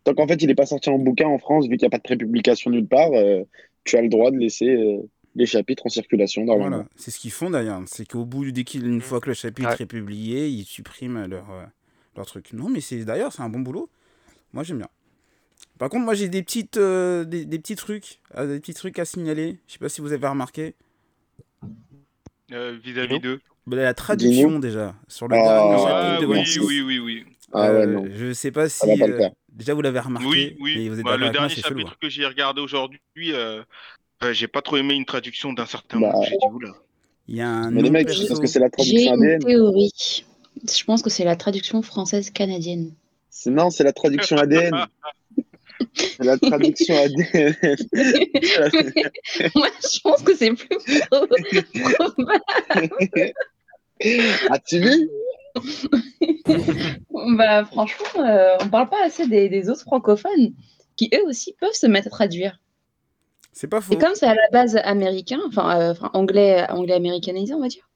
Tant qu'en fait, il n'est pas sorti en bouquin en France, vu qu'il n'y a pas de prépublication nulle part, euh, tu as le droit de laisser euh, les chapitres en circulation normalement. Voilà, c'est ce qu'ils font d'ailleurs. C'est qu'au bout, dès qu'il, une fois que le chapitre Ouais. est publié, ils suppriment leur, euh, leur truc. Non, mais c'est d'ailleurs, c'est un bon boulot. Moi, j'aime bien. Par contre, moi, j'ai des petites, euh, des, des petits trucs, euh, des petits trucs à signaler. Je sais pas si vous avez remarqué. Euh, Vis-à-vis d'eux. Bah, la traduction déjà sur le Ah, dernier ouais, chapitre Ah de oui, oui, oui, oui. Ah ouais, Euh, non. Je sais pas si euh, déjà vous l'avez remarqué. Oui, mais oui. vous êtes Bah, le dernier chelou. chapitre que j'ai regardé aujourd'hui, j'ai pas trop aimé une traduction d'un certain Bah, mot. J'ai dit, oula. Il y a un Mais les mecs, perso. parce que c'est la J'ai traduction une ADN. théorie. Je pense que c'est la traduction française canadienne. C'est- Non, c'est la traduction ADN. *laughs* C'est la traduction ADN. *laughs* Moi, je pense que c'est plus pro- probable. *laughs* As-tu vu? Bah, franchement, euh, on parle pas assez des, des autres francophones qui eux aussi peuvent se mettre à traduire. C'est pas faux. Et comme c'est à la base américain, enfin, euh, enfin, anglais, anglais américanisé, on va dire.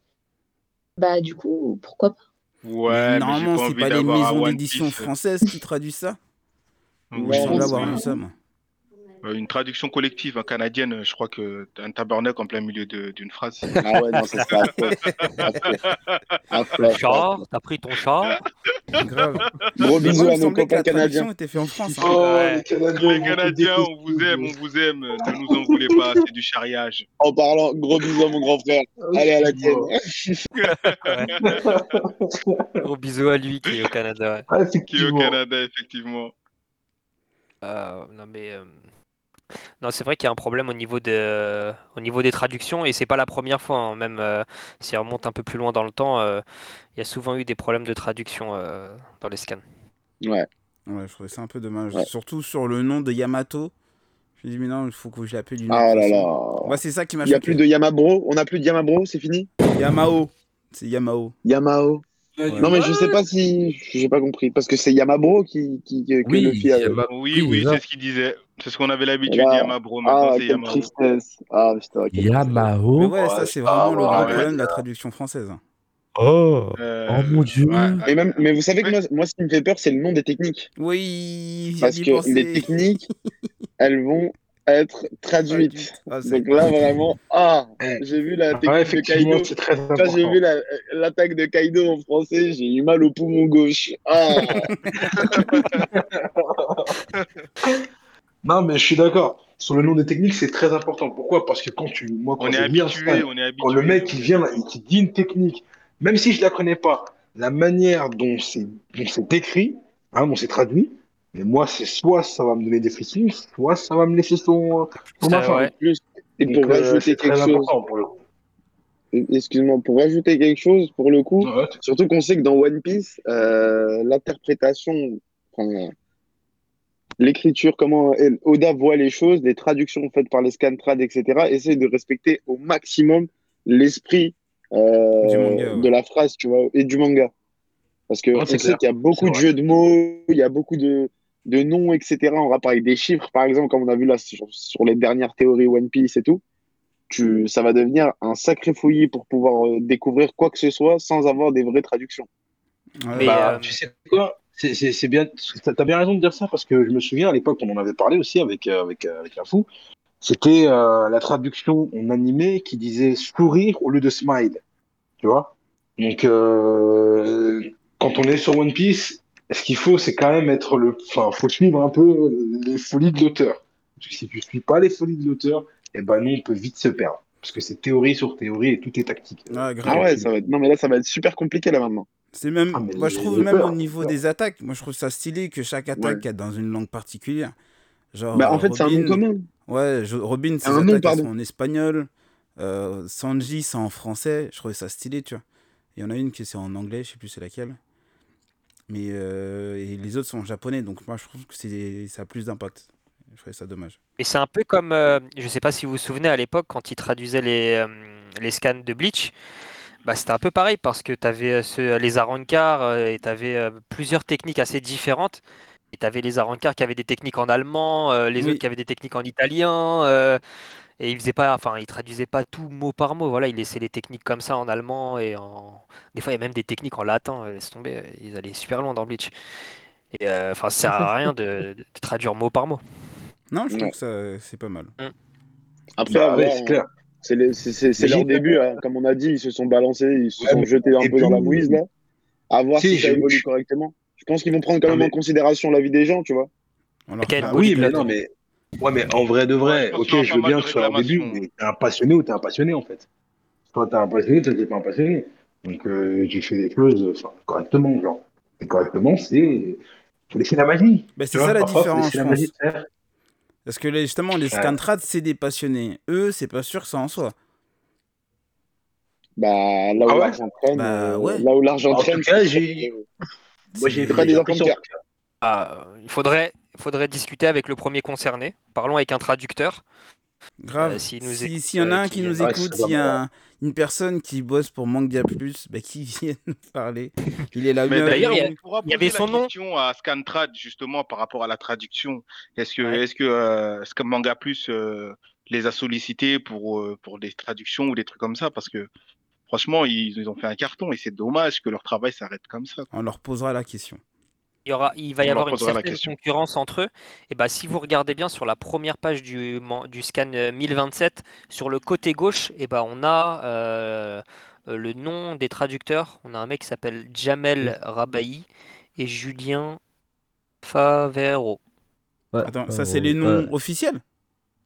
Bah, du coup, pourquoi pas? Ouais, normalement, pas c'est envie pas les maisons d'édition françaises qui traduisent ça. Je je semble avoir pas. Une traduction collective hein, canadienne, je crois que un tabarnak en plein milieu d'une phrase. Ah ouais, non, ça. Affreux. Affreux, affreux. chat, t'as pris ton chat. Grave. Gros bisous à nos copains canadiens. était faite en France. hein. Oh, Ouais. les Canadiens, Les Canadiens, on vous aime, on vous aime. Ne nous en voulez pas, c'est du charriage. En parlant, gros bisous à mon grand frère. Allez à la tienne. Gros bisous à lui qui est au Canada. ouais. Ah, Qui est au effectivement. Canada, effectivement. Euh, non mais euh, non c'est vrai qu'il y a un problème au niveau de au niveau des traductions et c'est pas la première fois hein. même euh, si on remonte un peu plus loin dans le temps euh, il y a souvent eu des problèmes de traduction euh, dans les scans. Ouais. Ouais, je trouvais ça un peu dommage. Ouais. Surtout sur le nom de Yamato. Je me dis, mais non, il faut que je l'appelle d'une Ah autre là façon. là. Moi, c'est ça qui m'a Il n'y a choqué. plus de Yamabro. On n'a plus de Yamabro, c'est fini? Yamao. C'est Yamao. Yamao. Ouais. Non, mais je sais pas si. J'ai pas compris. Parce que c'est Yamabro qui, qui, que Oui. Yama- Oui, oui, déjà. c'est ce qu'il disait. C'est ce qu'on avait l'habitude, Voilà. Yamabro. Maintenant, Ah, c'est tristesse. Ah, putain, quelle tristesse. Mais ouais, ça, c'est ah, vraiment le ouais, gros ouais. problème de la traduction française. Oh. Euh, Oh mon dieu. ouais. Et même, mais vous savez que moi, moi, ce qui me fait peur, c'est le nom des techniques. Oui, Parce que penser. les techniques, *laughs* elles vont être traduites. Ah, c'est Donc là, vraiment, ah, Ouais. j'ai vu la Ouais, technique de effectivement, Kaido. c'est très Quand important. j'ai vu la- l'attaque de Kaido en français, j'ai eu mal au poumon gauche. Ah, *laughs* *laughs* Non, mais je suis d'accord. Sur le nom des techniques, c'est très important. Pourquoi? Parce que quand tu, moi, quand On est habitué, scan, on est habitué. quand le mec il vient et qui dit une technique, même si je la connais pas, la manière dont c'est dont c'est écrit, hein, dont c'est traduit, mais moi, c'est soit ça va me donner des frissons, soit ça va me laisser son, son ouais. plus, Et Donc, pour euh, rajouter quelque chose, important pour le coup. excuse-moi, pour rajouter quelque chose, pour le coup, Ouais, surtout qu'on sait que dans One Piece, euh, l'interprétation, enfin, l'écriture, comment Oda voit les choses, les traductions faites par les scantrad, etc., essaie de respecter au maximum l'esprit euh, Du manga, ouais. de la phrase, tu vois, et du manga. Parce que Ouais, on sait qu'il y a beaucoup de jeux de mots, il y a beaucoup de, de noms, etc., en rapport avec des chiffres, par exemple, comme on a vu là sur, sur les dernières théories One Piece et tout. Tu, ça va devenir un sacré fouillis pour pouvoir euh, découvrir quoi que ce soit sans avoir des vraies traductions. Ouais, Mais, Bah, euh, tu sais quoi? C'est- bien. T'as bien raison de dire ça parce que je me souviens à l'époque, on en avait parlé aussi avec euh, avec euh, avec la fou. C'était euh, la traduction en animé qui disait sourire au lieu de smile. Tu vois? Donc euh, quand on est sur One Piece, ce qu'il faut, c'est quand même être le. Enfin, faut suivre un peu les folies de l'auteur. Parce que si tu suis pas les folies de l'auteur, eh ben nous on peut vite se perdre. Parce que c'est théorie sur théorie et tout est tactique. Grave. Ah ouais, ça va être... Non, mais là, ça va être super compliqué là maintenant. C'est même, Ah, mais moi je trouve même peur, au niveau peur. des attaques, moi je trouve ça stylé que chaque attaque Ouais. est dans une langue particulière. Genre, Bah, en fait, c'est un nom Robin- commun. Ouais, je- Robin, sont en espagnol. Euh, Sanji, c'est en français. Je trouvais ça stylé, tu vois. Il y en a une qui c'est en anglais, je sais plus c'est laquelle. Mais euh, et les autres sont en japonais, donc moi je trouve que c'est ça a plus d'impact. Je trouvais ça dommage. Et c'est un peu comme, euh, je sais pas si vous vous souvenez à l'époque, quand ils traduisaient les, euh, les scans de Bleach, bah, c'était un peu pareil parce que tu avais les arancars euh, et tu avais plusieurs techniques assez différentes. Et tu avais les arancars qui avaient des techniques en allemand, euh, les Oui. autres qui avaient des techniques en italien. euh, et ils faisaient pas, enfin, ils traduisaient pas tout mot par mot. Voilà, ils laissaient les techniques comme ça en allemand et en. Des fois, il y a même des techniques en latin. euh, Laisse tomber, ils allaient super loin dans Bleach. Et euh, enfin, ça sert à rien de, de traduire mot par mot. Non, je trouve que ça c'est pas mal. Après, Bah, ouais, c'est clair. C'est Mais leur j'ai- début, hein. comme on a dit, ils se sont balancés, ils se Ouais, sont mais- jetés un peu dans la mouise là. À voir Si, si, ça j'ai- évolue correctement. Je pense qu'ils vont prendre quand même mais- en considération la vie des gens, tu vois. Leur fait Ah oui, mais non, mais. Ouais, mais en vrai de vrai, Ouais, ok, je veux bien que ce soit au début, mais t'es un passionné ou t'es un passionné en fait. Soit t'es un passionné, soit t'es pas un passionné. Donc euh, tu fais des choses correctement, genre. Et correctement, c'est. Faut laisser la magie. Tu c'est ça la différence, Parce que justement, les Ouais. scantrades, c'est des passionnés. Eux, c'est pas sûr que ça en soit. Bah, là où Ah ouais l'argent traîne, Bah, euh, ouais. là où l'argent En tout traîne, cas, j'ai- Moi, j'ai pas des enfants de. Ah, euh, il faudrait, il faudrait discuter avec le premier concerné. Parlons avec un traducteur. Grave. Euh, nous si s'il y en a un qui qui nous écoute, s'il y a un- une personne qui bosse pour Manga Plus, bah, qui *laughs* vienne nous parler. Il est là Mais d'ailleurs, il y il avait poser son la nom. question à Scantrad justement par rapport à la traduction. Est-ce que, Ouais. est-ce que euh, Scan Manga Plus euh, les a sollicités pour, euh, pour des traductions ou des trucs comme ça? Parce que franchement, ils, ils ont fait un carton et c'est dommage que leur travail s'arrête comme ça. On leur posera la question. Il, y aura, il va y On avoir une certaine concurrence entre eux. Et bah, si vous regardez bien sur la première page du, scan euh, 1027, sur le côté gauche, et bah, on a euh, euh, le nom des traducteurs. On a un mec qui s'appelle Jamel Rabahi et Julien Favero. Ouais, Attends, ça, euh, c'est les ouais. noms officiels?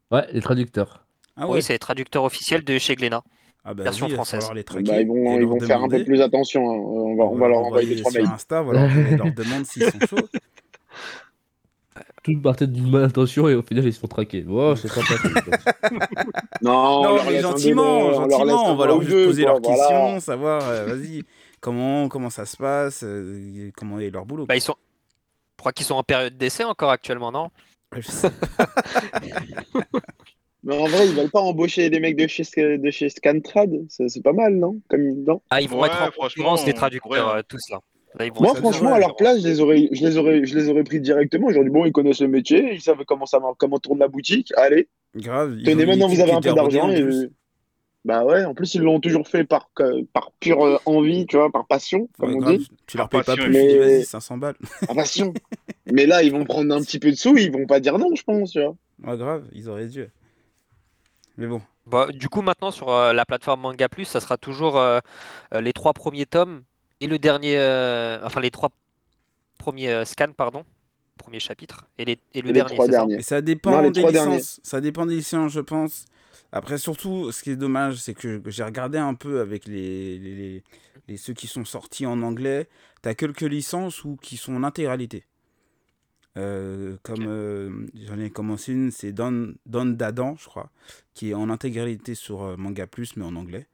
Ouais, les traducteurs. Ah ouais Oui, c'est les traducteurs officiels de chez Glénat. Ah bah, version va française. les traquer. Bah, ils vont, ils vont faire un peu plus attention. hein. On va, on va leur envoyer deux, trois sur mails. Insta, voilà, on leur *laughs* demande s'ils sont chauds. Tout partait d'une bonne intention et au final ils se font traquer. Oh, c'est sympa. *laughs* Non, on Non, mais gentiment, délai, on gentiment, on va leur juste poser quoi, leurs voilà. questions, savoir, euh, vas-y, comment, comment ça se passe, euh, comment est leur boulot. Bah, ils sont... Je crois qu'ils sont en période d'essai encore actuellement, non? Je sais. *laughs* Mais en vrai, ils veulent pas embaucher des mecs de chez, de chez Scantrad. C'est pas mal, non? Comme, Ah, ils vont Ouais, être en franchement, concurrence, on traducteurs, hein. euh, tous là. Là, ils vont Moi, franchement, à leur place, je les aurais, je les aurais, je les aurais pris directement. J'aurais dit, bon, ils connaissent le métier, ils savent comment ça marche, comment tourne la boutique. Allez, Grave. tenez, maintenant, vous avez un peu d'argent. Et... Bah ouais, en plus, ils l'ont toujours fait par, par pure euh, envie, tu vois, par passion, comme Ouais, on grave, dit. Tu leur payes pas plus, Mais- vas-y, 500 balles. *laughs* Par passion. Mais là, ils vont prendre un petit peu de sous, ils vont pas dire non, je pense, tu vois. Ouais, grave, ils auraient dû. Mais bon, Bah, du coup, maintenant sur euh, la plateforme Manga Plus, ça sera toujours euh, euh, les trois premiers tomes et le dernier, euh, enfin les trois premiers euh, scans, pardon, premier chapitre et, les, et le Les dernier. trois ça derniers. Et ça dépend Non, les des trois licences. derniers. Ça dépend des licences, je pense. Après, surtout, ce qui est dommage, c'est que que j'ai regardé un peu avec les, les, les- les- ceux qui sont sortis en anglais. T'as quelques licences ou qui sont en intégralité. Euh, comme euh, j'en ai commencé une, c'est Don, Don Dadan, je crois, qui est en intégralité sur euh, Manga Plus, mais en anglais.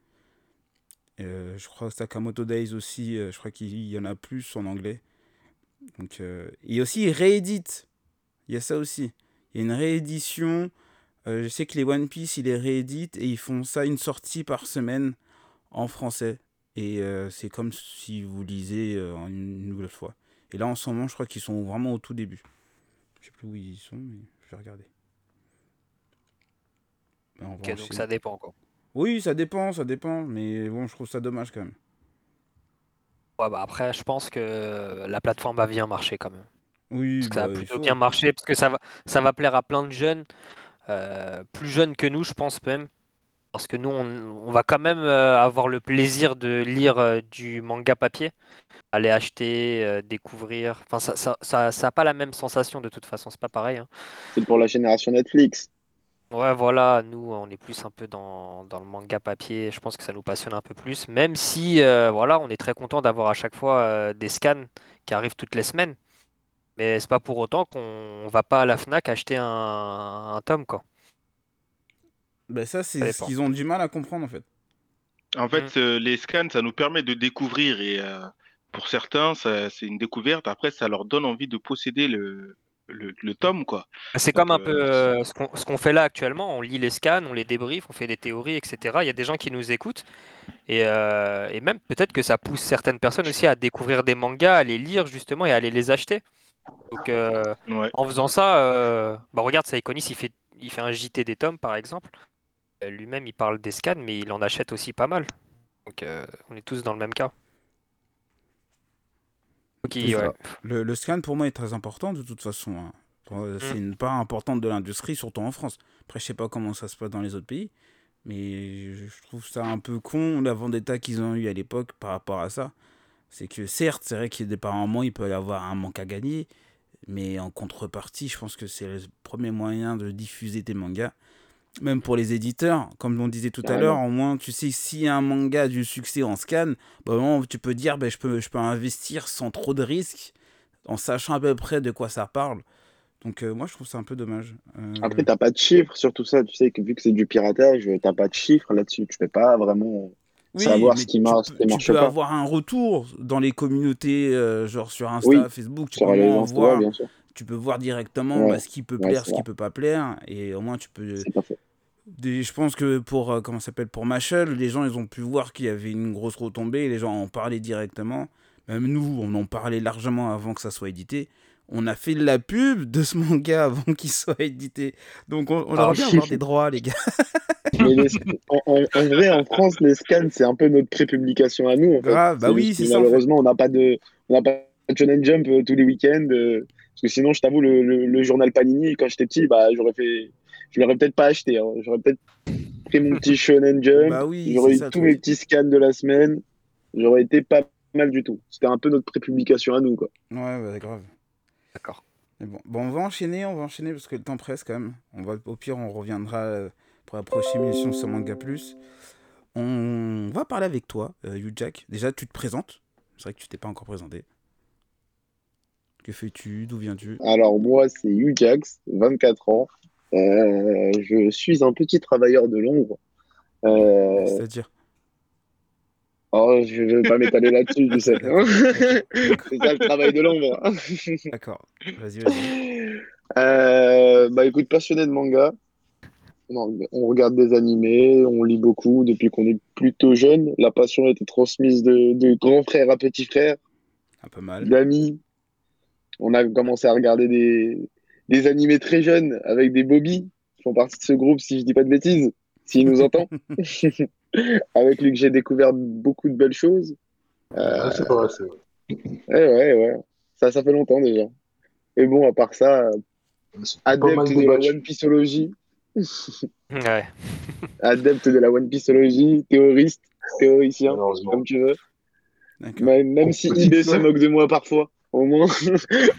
Euh, je crois Sakamoto Days aussi, je crois qu'il y en a plus en anglais. Donc, et aussi, ils rééditent. Il y a ça aussi. Il y a une réédition. Je sais que les One Piece, ils les rééditent et ils font ça une sortie par semaine en français. Et euh, c'est comme si vous lisez euh, une nouvelle fois. Et là, en ce moment, je crois qu'ils sont vraiment au tout début. Je sais plus où ils sont, mais je vais regarder. Ben, Ok, donc ça dépend quoi. Oui, ça dépend, ça dépend. Mais bon, je trouve ça dommage quand même. Ouais, bah après, je pense que la plateforme va bien marcher quand même. Oui, Parce que ça bah, va plutôt bien marcher, parce que ça va, ça va plaire à plein de jeunes, euh, plus jeunes que nous, je pense même. Parce que nous, on, on va quand même euh, avoir le plaisir de lire euh, du manga papier, aller acheter, euh, découvrir. Enfin, ça, ça, ça, ça pas la même sensation de toute façon, c'est pas pareil. hein. C'est pour la génération Netflix. Ouais, voilà, nous, on est plus un peu dans, dans le manga papier. Je pense que ça nous passionne un peu plus, même si, euh, voilà, on est très content d'avoir à chaque fois euh, des scans qui arrivent toutes les semaines. Mais c'est pas pour autant qu'on va pas à la Fnac acheter un, un tome, quoi. Ben, ça, c'est ce qu'ils ont du mal à comprendre en fait. En fait, euh, les scans, ça nous permet de découvrir et euh, pour certains, ça- c'est une découverte. Après, ça leur donne envie de posséder le, le, le tome, quoi. C'est comme un euh, peu euh, ce qu'on ce qu'on fait là actuellement. On lit les scans, on les débriefe, on fait des théories, etc. Il y a des gens qui nous écoutent. Et, euh, et même peut-être que ça pousse certaines personnes aussi à découvrir des mangas, à les lire justement et à aller les acheter. Donc euh, Ouais. en faisant ça, euh, bah regarde, Saikonis, il fait, il fait un JT des tomes par exemple. Euh, Lui-même, il parle des scans, mais il en achète aussi pas mal. Donc euh, on est tous dans le même cas. Ok, C'est ça. ouais. Le, le scan pour moi est très important de toute façon. hein. Euh, C'est une part importante de l'industrie, surtout en France. Après, je sais pas comment ça se passe dans les autres pays, mais je je trouve ça un peu con la vendetta qu'ils ont eu à l'époque par rapport à ça. C'est que certes, c'est vrai qu'il y a des par moment, il peut y avoir un manque à gagner, mais en contrepartie, je pense que c'est le premier moyen de diffuser tes mangas. Même pour les éditeurs, comme on disait tout à l'heure, au moins tu sais a un manga a du succès en scan, bah, tu peux dire ben, je, peux, je peux investir sans trop de risques, en sachant à peu près de quoi ça parle. Donc euh, moi je trouve ça un peu dommage. Euh, Après, t'as pas de chiffres sur tout ça. Tu sais que vu que c'est du piratage, t'as pas de chiffres là-dessus. Tu peux pas vraiment. oui, savoir ce qui marche, peux- ce qui tu peux pas. avoir un retour dans les communautés, euh, genre sur Insta, Oui, Facebook, tu peux voir, bien sûr. tu peux voir directement Ouais, bah, ce qui peut ouais, plaire, ce qui peut pas plaire, et au moins tu peux. Des- je pense que pour euh, comment s'appelle pour Machel, les gens ils ont pu voir qu'il y avait une grosse retombée, et les gens en parlaient directement. Même nous, on en parlait largement avant que ça soit édité. On a fait de la pub de ce manga avant qu'il soit édité. Donc on, on Ah, aurait bien avoir des droits, les gars. *laughs* Mais les- en, en- en vrai, en France, les scans, c'est un peu notre prépublication à nous. En fait. Grave, bah oui, c'est ça. Malheureusement, on n'a pas de, on n'a pas de Shonen Jump euh, tous les week-ends. euh, parce que sinon, je t'avoue, le, le- le journal Panini, quand j'étais petit, bah, j'aurais fait, je l'aurais peut-être pas acheté. hein. J'aurais peut-être pris mon petit Shonen Jump. Bah oui, j'aurais eu ça, tous mes petits scans de la semaine. J'aurais été pas mal du tout. C'était un peu notre prépublication à nous, quoi. Ouais, bah, grave. D'accord. Mais bon. bon, on va enchaîner, on va enchaîner parce que le temps presse quand même. On va, au pire, on reviendra euh, pour la prochaine émission sur Manga Plus. On va parler avec toi, euh, Jack. Déjà, tu te présentes. C'est vrai que tu t'es pas encore présenté. Que fais-tu? D'où viens-tu? Alors moi, c'est Hugh Jax, 24 ans. Euh, je suis un petit travailleur de l'ombre. Euh, C'est-à-dire oh, je ne vais pas m'étaler là-dessus, tu sais. *laughs* c'est ça le travail de l'ombre. D'accord. Vas-y, vas-y. Euh, bah écoute, passionné de manga. On, on regarde des animés, on lit beaucoup depuis qu'on est plutôt jeune. La passion a été transmise de, de grand frère à petit frère, Un peu mal. d'amis. On a commencé à regarder des, des animés très jeunes avec des Bobby qui font partie de ce groupe, si je dis pas de bêtises, s'il nous entend. *laughs* *laughs* avec lui que j'ai découvert beaucoup de belles choses. Ah, c'est vrai, c'est vrai. Ouais, ouais, ouais. Ça, ça fait longtemps déjà. Et bon, à part ça, pas *laughs* adepte de la. One Pieceologie, Ouais. adepte de la One Pieceologie, théoriste, théoricien, comme tu veux. Même, même si IB se moque de moi parfois, au moins,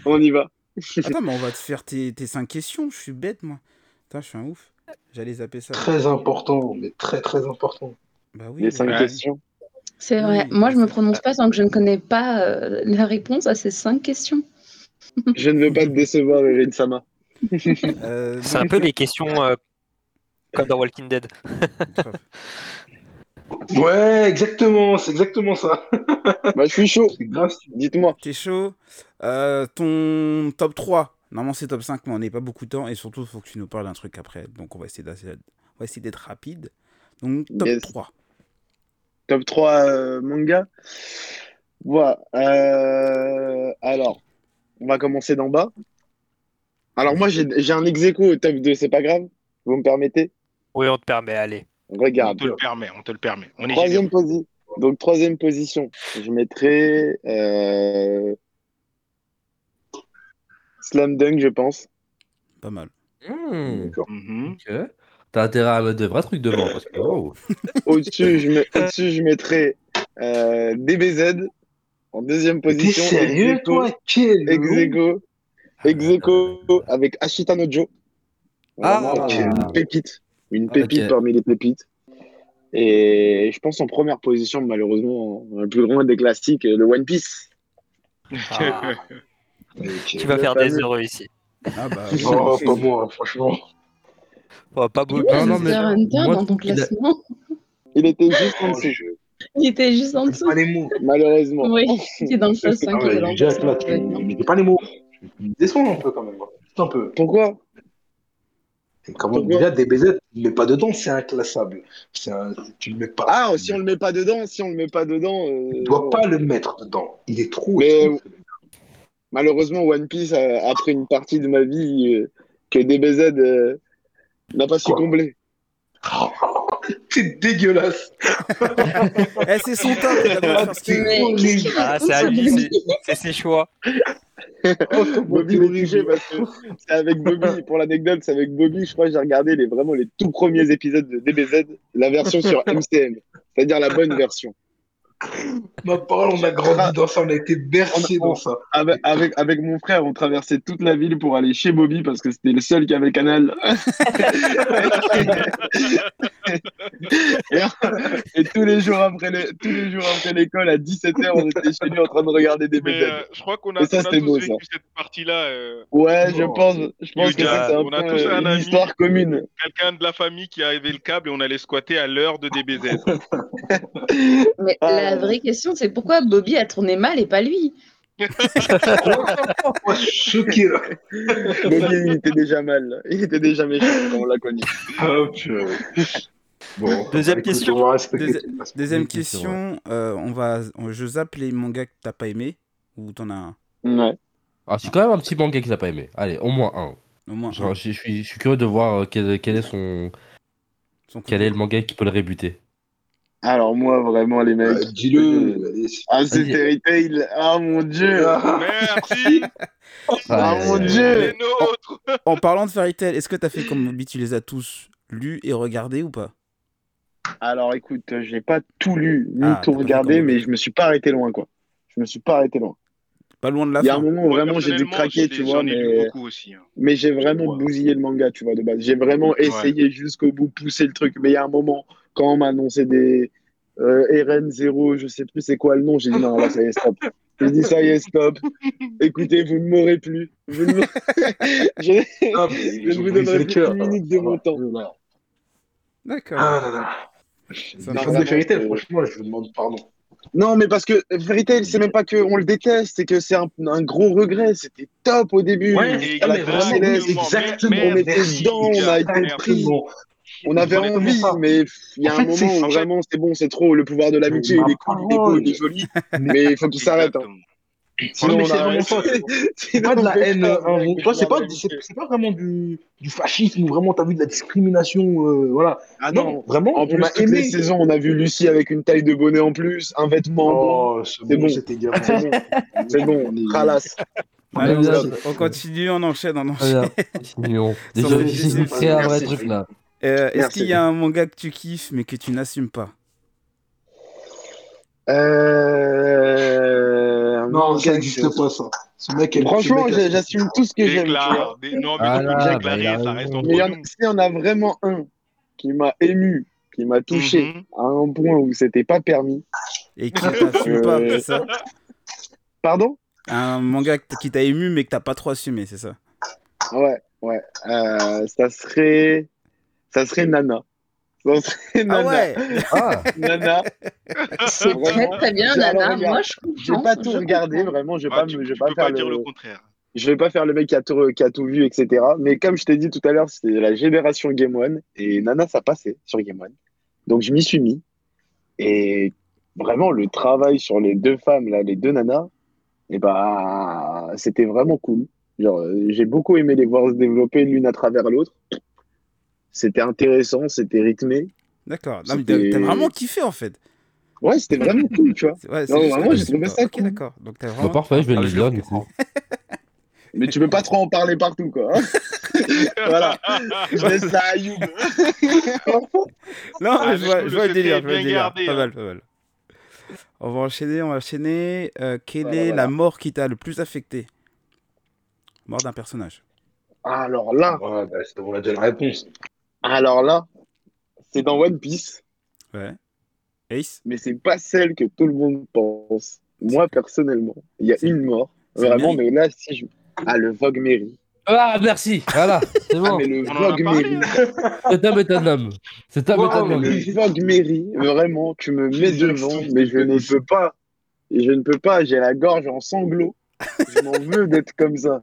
on y va. Attends, *laughs* mais on va te faire tes, tes 5 questions. Je suis bête, moi. Putain, je suis un ouf. J'allais zapper ça. Très important, mais très très important. Bah oui. Les questions. C'est vrai. Oui, Moi, je me prononce pas tant que je ne connais pas euh, la réponse à ces cinq questions. Je ne veux pas te décevoir, Erin Sama. Euh, C'est un peu les questions euh, comme dans Walking Dead. Ouais, exactement, c'est exactement ça. *laughs* Bah, je suis chaud. Dites-moi. T'es chaud. Euh, ton top 3. Normalement, c'est top 5, mais on n'est pas beaucoup de temps. Et surtout, il faut que tu nous parles d'un truc après. Donc, on va essayer d'être rapide. Donc, top Yes. 3. Top 3 euh, manga. Voilà. Euh, alors, on va commencer d'en bas. Alors, moi, j'ai j'ai un ex au top 2, c'est pas grave Vous me permettez? Oui, on te permet, allez. On Regarde. te le permet, on te le permet. On est Troisième, posi- Donc, troisième position. Je mettrais euh, Slam Dunk, je pense. Pas mal. Hmm, Mhm. ok. T'as intérêt à mettre de vrais trucs devant. Parce que, oh. *laughs* Au-dessus, je, mettrais euh, DBZ en deuxième T'es position. sérieux, Ex aequo- toi? Quel Ex loup. aequo. Ex aequo avec Ashita no Joe. Vraiment, Ah. une pépite. Une pépite Ok. parmi les pépites. Et je pense en première position, malheureusement, le plus grand des classiques, le One Piece. Ah, tu vas faire des heureux ici. Ah bah, *laughs* Oh, pas moi, franchement. Oh, pas beau. Non, non, mais- moi, dans ton il classement. Il était juste en Oh, dessous, Il était juste en dessous. pas les mots. malheureusement. Oui, il est dans le top 5. Ah il ouais, dans le Jack, top là, 5, tu ça va être bien. mais j'ai pas les mots. Déçois un peu quand même. un peu. Pourquoi? Et quand même, Pourquoi déjà, DBZ, tu le mets pas dedans, c'est inclassable. C'est un... Tu le mets pas. Ah, si on le met pas dedans, si on le met pas dedans. euh, Tu dois pas le mettre dedans. Il est trop. Mais- trop- Malheureusement, One Piece a, a pris une partie de ma vie euh, que DBZ euh, n'a pas su combler. *laughs* C'est dégueulasse. *laughs* eh, c'est son top. Il a Ah, c'est à lui, c'est- c'est ses choix. *laughs* Oh, Bobby touché parce que c'est avec Bobby. Pour l'anecdote, c'est avec Bobby. Je crois que j'ai regardé les, vraiment les tout premiers épisodes de DBZ, la version sur MCM, c'est-à-dire la bonne version. *laughs* Ma parole, on a grandi dans ça, on a été bercé dans ça. Avec, avec, avec mon frère, on traversait toute la ville pour aller chez Bobby parce que c'était le seul qui avait Canal. *laughs* et, et tous les jours après le- tous les jours après l'école, à 17h, on était chez lui en train de regarder des euh, je crois qu'on a, ça, on a c'était tous beau, vécu ça. cette partie-là. euh, Ouais, je pense, je pense que c'est un on a peu tous un une ami. histoire commune. Quelqu'un de la famille qui avait le câble et on allait squatter à l'heure de DBZ. *laughs* Mais Ah. la vraie question, c'est pourquoi Bobby a tourné mal et pas lui? *laughs* Oh, choqué là. Bobby, il était déjà mal. Il était déjà méchant quand on l'a connu. Ah. Bon, Deuxième question. on Deuxi-. Deuxième question, euh, on va, on- je zappe les mangas que t'as pas aimé ou t'en as un? Ouais. Ah, c'est quand même un petit manga qu'il a pas aimé. Allez, au moins un. Au moins. Genre, un. je, je suis, je suis curieux de voir euh, quel, quel est son, quel est le manga qui peut le rébuter. Alors moi, vraiment, les mecs. Euh, Dis-le. Ah, c'est Vas-y. Fairy Tail. Ah, mon Dieu. Ah, Merci, Ah, mon Dieu. nôtres. En parlant de Fairy Tail, est-ce que t'as fait comme Moby Tu les as tous lus et regardés ou pas? Alors écoute, je n'ai pas tout lu, ni Ah, tout regardé, mais je me suis pas arrêté loin, quoi. Je me suis pas arrêté loin. Pas loin de la Il y a un fin. moment où vraiment j'ai dû craquer, tu vois, J'en ai lu mais, beaucoup aussi. hein. mais j'ai vraiment Ouais. bousillé le manga, tu vois, de base. J'ai vraiment essayé jusqu'au bout, poussé le truc. Mais il y a un moment, quand on m'a annoncé des euh, RN0, je sais plus c'est quoi le nom, j'ai dit non, là, ça y est, stop. J'ai dit ça y est, stop. Écoutez, vous ne m'aurez plus. Ne *laughs* je... ah, je ne vous donnerai le plus une minute de mon temps. D'accord. Ah là là. Ça de franchement, je vous demande pardon. Non, mais parce que Fairy Tail, c'est même pas qu'on le déteste, c'est que c'est un, un gros regret. C'était top au début. Ouais, À la mais vraiment, céleste, oui, exactement. on était merci, dedans, on a été exactement. pris. On avait envie, ça. mais il y a En un fait, c'est- moment où vraiment c'est bon, c'est trop. Le pouvoir de l'amitié, il est cool, il est beau, il est joli, mais il faut qu'il s'arrête. hein. Sinon, mais on c'est a- *laughs* C'est pas de on la haine Tu vois, le c'est pas, c'est c'est pas vraiment du, du fascisme ou vraiment t'as vu de la discrimination, euh, voilà. Ah Non, non, vraiment, en on plus, a toutes les aimé. saisons, on a vu Lucie avec une taille de bonnet en plus, un vêtement. Oh, c'est C'est bon, bon. c'était gamin. C'est bon, c'est bon, On est- ralasse. Allez, on, on continue, on enchaîne, on enchaîne. bien, continuons. J'ai créé un vrai truc là. Euh, Est-ce qu'il y a un manga que tu kiffes mais que tu n'assumes pas? Euh... Non, ça n'existe pas, ça. Ce mec, elle- Franchement, j'assume tout ce que j'aime. Non, mais Ah on là, bah, ça reste entre Mais il y en- nous. s'il y en a vraiment un qui m'a ému, qui m'a touché Mhm. à un point où c'était pas permis. Et qui t'assume pas, Euh, c'est ça? Pardon? Un manga qui t'a ému mais que t'as pas trop assumé, c'est ça? Ouais, ouais. Euh, ça serait. Ça serait Nana. Ça serait Ah Nana. ouais Ah, Nana. *laughs* C'est très Vraiment. très bien, Nana. Moi, je J'ai comprends. pas tout regardé, comprends. vraiment. Je vais Ah, pas, tu, me, je vais pas faire pas dire le. le contraire. Je vais pas faire le mec qui a tout, qui a tout vu, etc. Mais comme je t'ai dit tout à l'heure, c'est la génération Game One et Nana, ça passait sur Game One. Donc je m'y suis mis. Et vraiment, le travail sur les deux femmes, là, les deux nanas, et bah, c'était vraiment cool. Genre, euh, j'ai beaucoup aimé les voir se développer l'une à travers l'autre. C'était intéressant, c'était rythmé. D'accord. T'as vraiment kiffé en fait. Ouais, c'était vraiment cool, tu vois. *laughs* C'est- Ouais, Non, vraiment, j'ai trouvé ça cool. d'accord. Donc t'as bah, vraiment. parfait, je vais Ah, le je lire le du coup. comprends. *laughs* Mais tu peux pas trop en parler partout, quoi. hein. *laughs* voilà. Je laisse ça à Youb. Non, Ah, mais je vois, je je vois le délire, je vois le délire. gardé, Pas hein. mal, pas mal. On va enchaîner, on va enchaîner. Euh, quelle Voilà, est voilà. la mort qui t'a le plus affecté? Mort d'un personnage. Alors là, Ouais, bah, c'est- on a déjà la réponse. Alors là, c'est dans One Piece, Ouais. Ace? Mais c'est pas celle que tout le monde pense. Moi, personnellement, il y a C'est- une mort. c'est Vraiment, mais là, si je. Ah, le Vogue Mary. Ah, merci, voilà, c'est Ah, bon. mais le Vogue Mary. Cet homme est un homme. Cet homme est Ah, un homme. le Vogue Mary, vraiment, tu me mets devant, mais je ne peux pas. Et je ne peux pas, j'ai la gorge en sanglots. Je m'en veux d'être comme ça.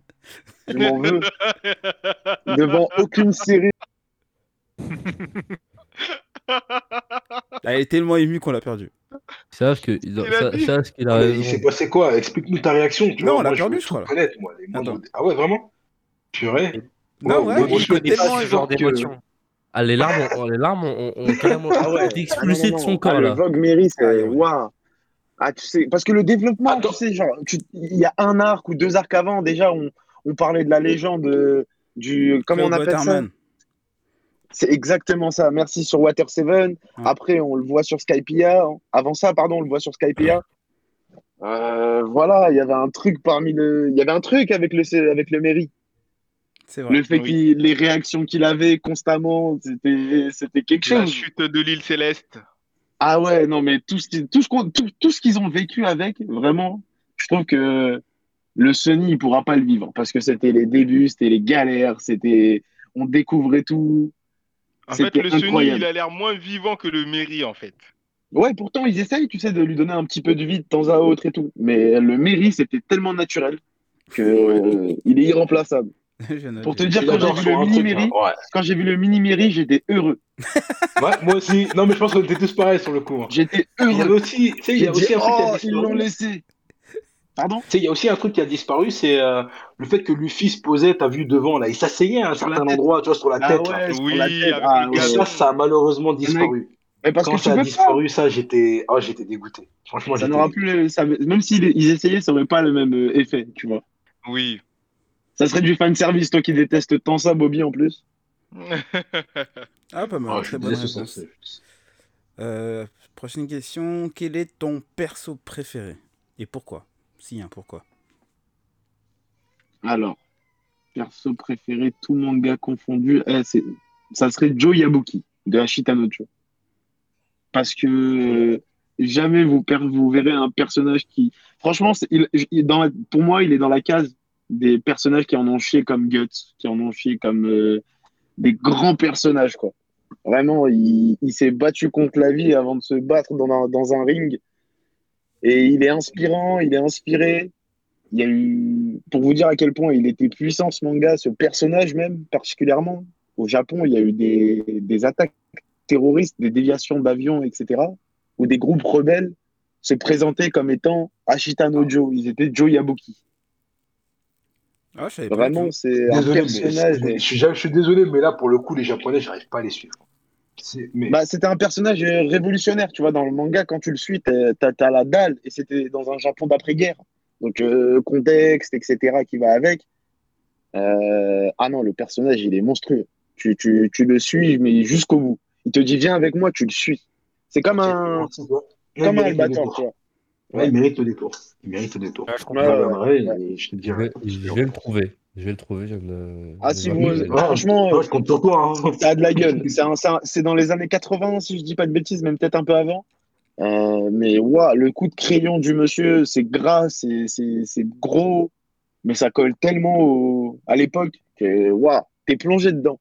Je m'en veux. *laughs* Devant aucune série. Elle est tellement émue qu'on l'a perdu. Sache que, Il a qu'il a Mais il s'est raison. passé quoi? Explique-nous ta réaction. Tu Non, vois, on l'a moi, perdu, veux je tout crois. connaître, moi, les moindres- Attends. Ah ouais, vraiment? Purée. Non, Ouais, ouais, moi, il je connais pas tellement ce genre que- d'émotion. Ah, les larmes, ont, les larmes ont, ont- ont carrément Ah ouais. été Ah expulsées non, de son corps Ah, le là. Vogue Mary, c'est. Ah. Waouh! Ah, tu sais, parce que le développement, Attends. tu sais, genre, tu- il y a un arc ou deux arcs avant, déjà, on, on parlait de la légende euh, du. Comment on Claude appelle ça? Waterman. C'est exactement ça. Merci sur Water Seven. Après, on le voit sur Skypiea. Avant ça, pardon, on le voit sur Skypiea. Euh, voilà, il y avait un truc parmi le. Il y avait un truc avec le, avec le Mary. C'est vrai. Le fait Oui. qu'il, les réactions qu'il avait constamment, c'était, c'était quelque La chose. chute de l'île céleste. Ah ouais, non, mais tout ce qui- tout ce qu'on- tout, tout ce qu'ils ont vécu avec, vraiment, je trouve que le Sony, il pourra pas le vivre parce que c'était les débuts, c'était les galères, c'était, on découvrait tout. En fait, C'était le Sony, incroyable. il a l'air moins vivant que le Mary, en fait. Ouais, pourtant, ils essayent, tu sais, de lui donner un petit peu de vie de temps à autre et tout. Mais le Mary, c'était tellement naturel que euh, il est irremplaçable. *laughs* Pour te dire, Il quand j'ai vu le mini hein. Ouais. quand j'ai vu le mini Mary, j'étais heureux. *laughs* Ouais, moi aussi. Non, mais je pense qu'on était tous pareils sur le coup. hein. J'étais Il y avait heureux. aussi, tu sais, il y a dit, aussi un truc qui a oh, ils l'ont laissé. Pardon? Tu sais, il y a aussi un truc qui a disparu, c'est euh, le fait que Luffy se posait, t'as vu devant là, il s'asseyait à un Sur la certain endroit, tu vois, sur la Ah tête. ouais, Oui, la Ah ouais. ça, ça a malheureusement disparu. Mais parce Quand que tu ça a pas. disparu, ça, j'étais, oh, j'étais dégoûté. Franchement, Ça n'aura plus le- ça- même s'ils ils essayaient, ça aurait pas le même euh, effet, tu vois. Oui. Ça serait du fan service, toi qui détestes tant ça, Bobby, en plus. *laughs* Ah, pas mal. Oh, je très bonne réponse. Euh, prochaine question. Quel est ton perso préféré? Et pourquoi? Si, hein, pourquoi? Alors, perso préféré, tout manga confondu, eh, ça serait Joe Yabuki de Ashita no Joe. Parce que euh, jamais vous, verrez un personnage qui. Franchement, pour moi, il est dans la case des personnages qui en ont chié comme Guts, qui en ont chié comme euh, des grands personnages, quoi. Vraiment, il, s'est battu contre la vie avant de se battre dans un ring. Et il est inspirant, il est inspiré. Il y a eu, pour vous dire à quel point il était puissant ce manga, ce personnage même particulièrement. Au Japon, il y a eu des, des attaques terroristes, des déviations d'avions, etc. Où des groupes rebelles se présentaient comme étant Ashita no Joe. Ils étaient Joe Yabuki. Ah, je Vraiment, c'est un Désolé, personnage. je suis, je suis désolé, mais là, pour le coup, les Japonais, j'arrive pas à les suivre. Mais Bah, c'était un personnage révolutionnaire, tu vois, dans le manga, quand tu le suis, t'as t'as la dalle, et c'était dans un Japon d'après-guerre. Donc, euh, contexte, etc., qui va avec. Euh, ah non, le personnage, il est monstrueux. Tu, tu, tu le suis, mais jusqu'au bout. Il te dit, viens avec moi, tu le suis. C'est comme un, Ouais, comme un Albator, tu vois. Ouais, il mérite le détour. Il mérite le détour. Ouais, je Je comprends. Ouais, ouais, reviendrai ouais. et je te Je dirai. vais, je vais le trouver. Je vais le trouver. Je. Ah, si vous. Ouais, franchement, je compte sur toi. hein. *laughs* ça a de la gueule. C'est un- c'est un- c'est dans les années 80, si je dis pas de bêtises, même peut-être un peu avant. Euh, mais ouah, le coup de crayon du monsieur, c'est gras, c'est c'est- c'est gros, mais ça colle tellement au- à l'époque que ouah, t'es plongé dedans.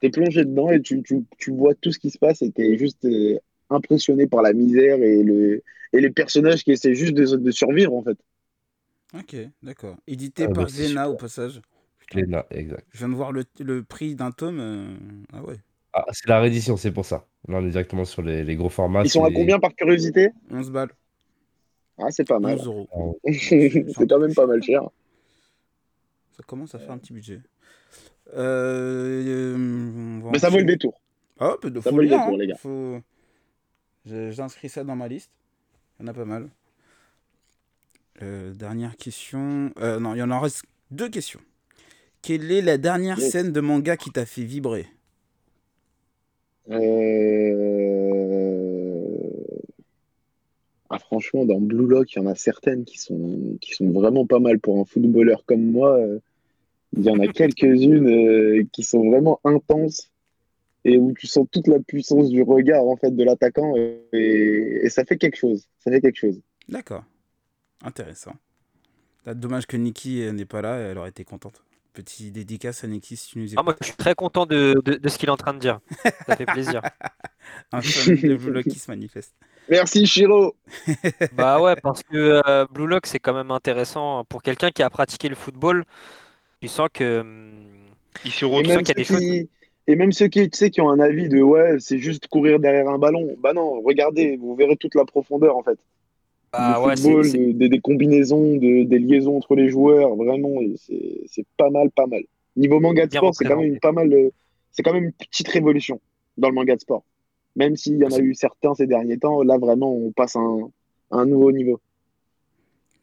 T'es plongé dedans et tu, tu, tu vois tout ce qui se passe et t'es juste euh, impressionné par la misère et, le, et les personnages qui essaient juste de, de survivre en fait. Ok, d'accord. Édité Ah, par Zena au passage. Lena, exact. je viens de voir le, le prix d'un tome. euh, Ah ouais, Ah, c'est la réédition, c'est pour ça. Là, on est directement sur les, les gros formats. Ils sont à combien par curiosité? 11 balles, Ah, c'est pas mal. 11 euros. *laughs* C'est quand même pas mal cher. Ça commence à faire un petit budget. Euh, euh, Mais ça vaut le détour. Ah, peut- Ça faut vaut le détour, hein. les gars. Faut... J'inscris ça dans ma liste. Il y en a pas mal. Euh, dernière question. Euh, non, il y en reste deux questions. Quelle est la dernière scène de manga qui t'a fait vibrer? Euh, Ah, franchement, dans Blue Lock, il y en a certaines qui sont, qui sont vraiment pas mal pour un footballeur comme moi. Il y en a *laughs* quelques-unes qui sont vraiment intenses et où tu sens toute la puissance du regard en fait de l'attaquant et, et ça fait quelque chose. Ça fait quelque chose. D'accord. Intéressant. Là, dommage que Nikki euh, n'est pas là, elle aurait été contente. Petit dédicace à Nikki si tu nous écoutes. Ah, moi, je suis très content de, de, de ce qu'il est en train de dire. Ça fait plaisir. *laughs* Un fan de Blue Lock qui se manifeste. Merci Shiro. *laughs* Bah ouais, parce que euh, Blue Lock, c'est quand même intéressant. Pour quelqu'un qui a pratiqué le football, tu sens que. hum, Il se qu'il y a des choses- qui, et même ceux qui, tu sais, qui ont un avis de ouais, c'est juste courir derrière un ballon. Bah non, regardez, vous verrez toute la profondeur en fait. Ah du ouais, c'est- football, des, des combinaisons, de- des liaisons entre les joueurs, vraiment, c'est c'est pas mal, pas mal. Niveau manga de sport, c'est quand même pas mal, euh, c'est quand même une petite révolution dans le manga de sport. Même s'il y en a eu certains ces derniers temps, là vraiment, on passe à un, à un nouveau niveau.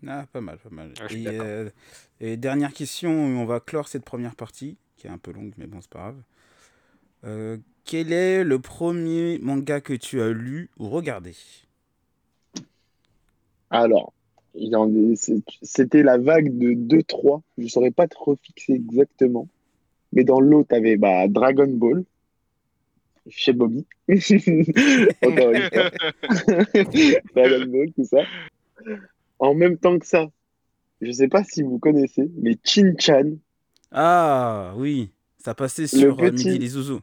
Ah, pas mal, pas mal. Et, d'accord. euh, et dernière question, on va clore cette première partie, qui est un peu longue, mais bon, c'est pas grave. Euh, quel est le premier manga que tu as lu ou regardé? Alors, c'était la vague de 2-3, je saurais pas te refixer exactement, mais dans l'autre, t'avais bah, Dragon Ball, chez Bobby, *laughs* encore une fois. *laughs* Dragon Ball, tout ça. En même temps que ça, je sais pas si vous connaissez, mais Chin-Chan, Ah, oui, ça passait sur euh, petit- Midi les Zouzous.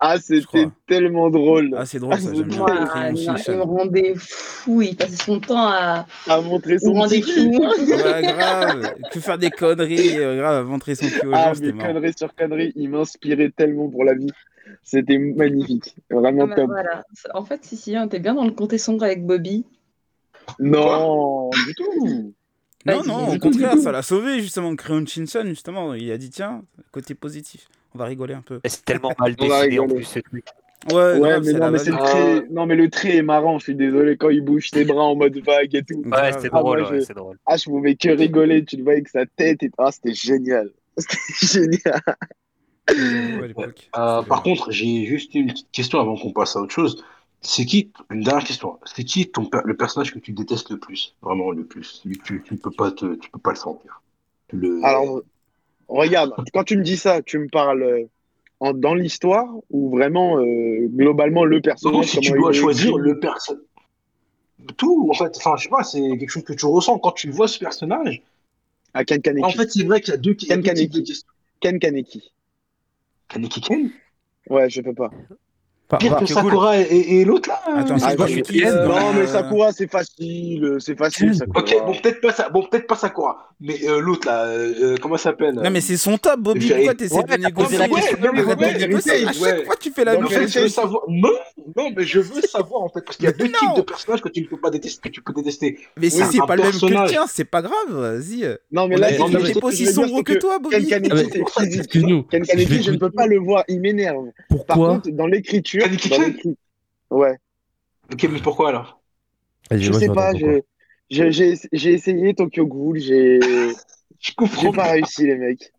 Ah, c'était tellement drôle Ah, c'est drôle ça, Ah, j'aime bien. il me rendait fou. Il passait son temps à à montrer son petit fou. Ouais, grave, que faire des conneries, euh, grave, à montrer son cul aux Ah, gens, mais conneries sur conneries, il m'inspirait tellement pour la vie. C'était magnifique, vraiment Ah bah top. voilà. En fait, si, si, on était bien dans le comté sombre avec Bobby. Non, du tout. Non, Vas-y. non, au contraire, ça l'a sauvé justement, Crayon Shin-chan, justement. Il a dit, tiens, côté positif, on va rigoler un peu. Et c'est tellement mal *laughs* dessiné en plus, ce truc. Ouais, Ouais, grave, mais non, mais c'est le valu. trait. Non, mais le trait est marrant. Je suis désolé quand il bouge ses bras en mode vague et tout. Ouais, c'était Ah, drôle, ouais, je- c'est drôle. Ah, je pouvais que rigoler. Tu le voyais avec sa tête et ah, c'était génial. *laughs* C'était génial. Ouais. Euh, par contre, j'ai juste une petite question avant qu'on passe à autre chose. C'est qui, une dernière question, c'est qui ton, le personnage que tu détestes le plus? Vraiment le plus? Celui que tu, tu peux pas te, tu peux pas le sentir. Le... Alors, regarde, quand tu me dis ça, tu me parles euh, en- dans l'histoire ou vraiment euh, globalement le non, personnage si tu dois choisir le personnage. Tout, en fait, enfin, je sais pas, c'est quelque chose que tu ressens quand tu vois ce personnage. à Ken Kaneki. En fait, c'est vrai qu'il y a deux, a Ken Kaneki. Ken Kaneki. Kaneki Ken? Ouais, je peux pas. Par- Pire par- que Sakura et, et- et l'autre là? Attends, c'est Ah, quoi non, mais Sakura, c'est facile. C'est facile, Ken. Sakura. Ok, bon peut-être pas ça, bon peut-être pas Sakura, mais euh, l'autre là, euh, euh, comment ça s'appelle? Non, mais c'est son top, Bobby. Pourquoi t'essaies Ouais, de t'as négocier posé la Ouais, question. non, mais Ouais, arrête de ouais, négocier. À ouais. chaque fois, tu fais la Non, même chose. Non, non, mais je veux savoir en fait, parce qu'il y a deux types de personnages que tu ne peux pas détester, que tu peux détester. Mais si c'est pas le même que le personnage. tien, c'est pas grave. Vas-y. Non, mais là, a mais dit non, qu'il mais était ce pas que aussi sombre c'est que toi, Ken Bobby. Kaneki, Ah, c'est. Ken Je vais Kaneki, je ne peux pas le voir, il m'énerve. Par Pourquoi? contre, dans l'écriture, Dans l'écrit- ouais, Ok, mais pourquoi alors? Je sais pas, j'ai j'ai essayé Tokyo Ghoul, j'ai *laughs* Je comprends pas pas. réussi, les mecs.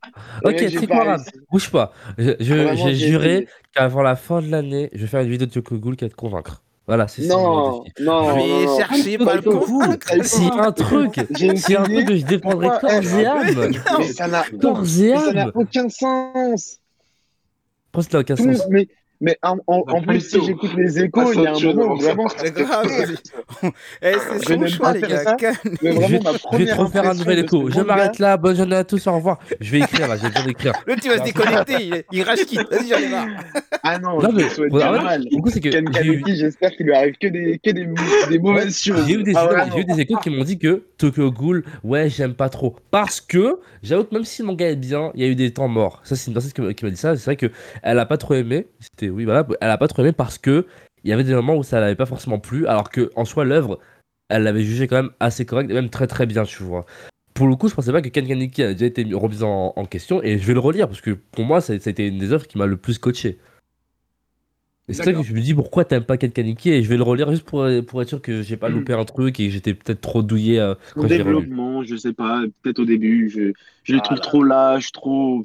Les Ok, c'est pas réussi. Bouge pas. J'ai juré qu'avant la fin de l'année, je vais faire une vidéo de Tokyo Ghoul qui va te convaincre. Voilà, c'est ça Non, non, Je non, vais non. chercher par le convaincre. A *laughs* un truc, a un truc que je défendrai corps et âme. *laughs* Mais ça n'a corps et mais ça n'a âme. aucun sens. Pourquoi ça n'a aucun sens? Mais en, en- en plus, si j'écoute les échos, il y a un moment où vraiment. C'est grave. *laughs* Eh, c'est Je son n'aime choix, pas les faire gars. ça. calme. Mais Je vais, vraiment, ma je vais première te refaire un nouvel écho. Je m'arrête là. Bonne journée à tous. Au revoir. Je vais écrire là. J'ai besoin d'écrire. L'autre, il va se déconnecter. Il, rage quitte. Vas-y, j'en ai marre. *laughs* Ah non, Non, je mais souhaite du ouais, mal. du coup, c'est que Ken j'ai eu, Kaneki, j'espère qu'il lui arrive que des, que des, des mauvaises choses. j'ai eu des, Ah, j'ai eu des échos qui m'ont dit que Tokyo Ghoul, ouais, j'aime pas trop. Parce que, j'avoue que même si le manga est bien, il y a eu des temps morts. Ça, c'est une personne qui m'a qui m'a dit ça. C'est vrai que elle a pas trop aimé. C'était, oui, voilà. Elle a pas trop aimé parce que il y avait des moments où ça l'avait pas forcément plu. Alors que, en soi, l'œuvre, elle l'avait jugé quand même assez correct et même très très bien, tu vois. Pour le coup, je pensais pas que Ken Kaneki a déjà été mis- remis en, en question et je vais le relire parce que pour moi, ça, ça a été une des œuvres qui m'a le plus coaché. Et c'est ça que je me dis pourquoi t'aimes pas Ken Kaneki et je vais le relire juste pour, pour être sûr que j'ai pas Mhm. loupé un truc et que j'étais peut-être trop douillé euh, quand j'ai relu. développement, je sais pas, peut-être au début, je, je le Ah trouve là trop lâche, trop.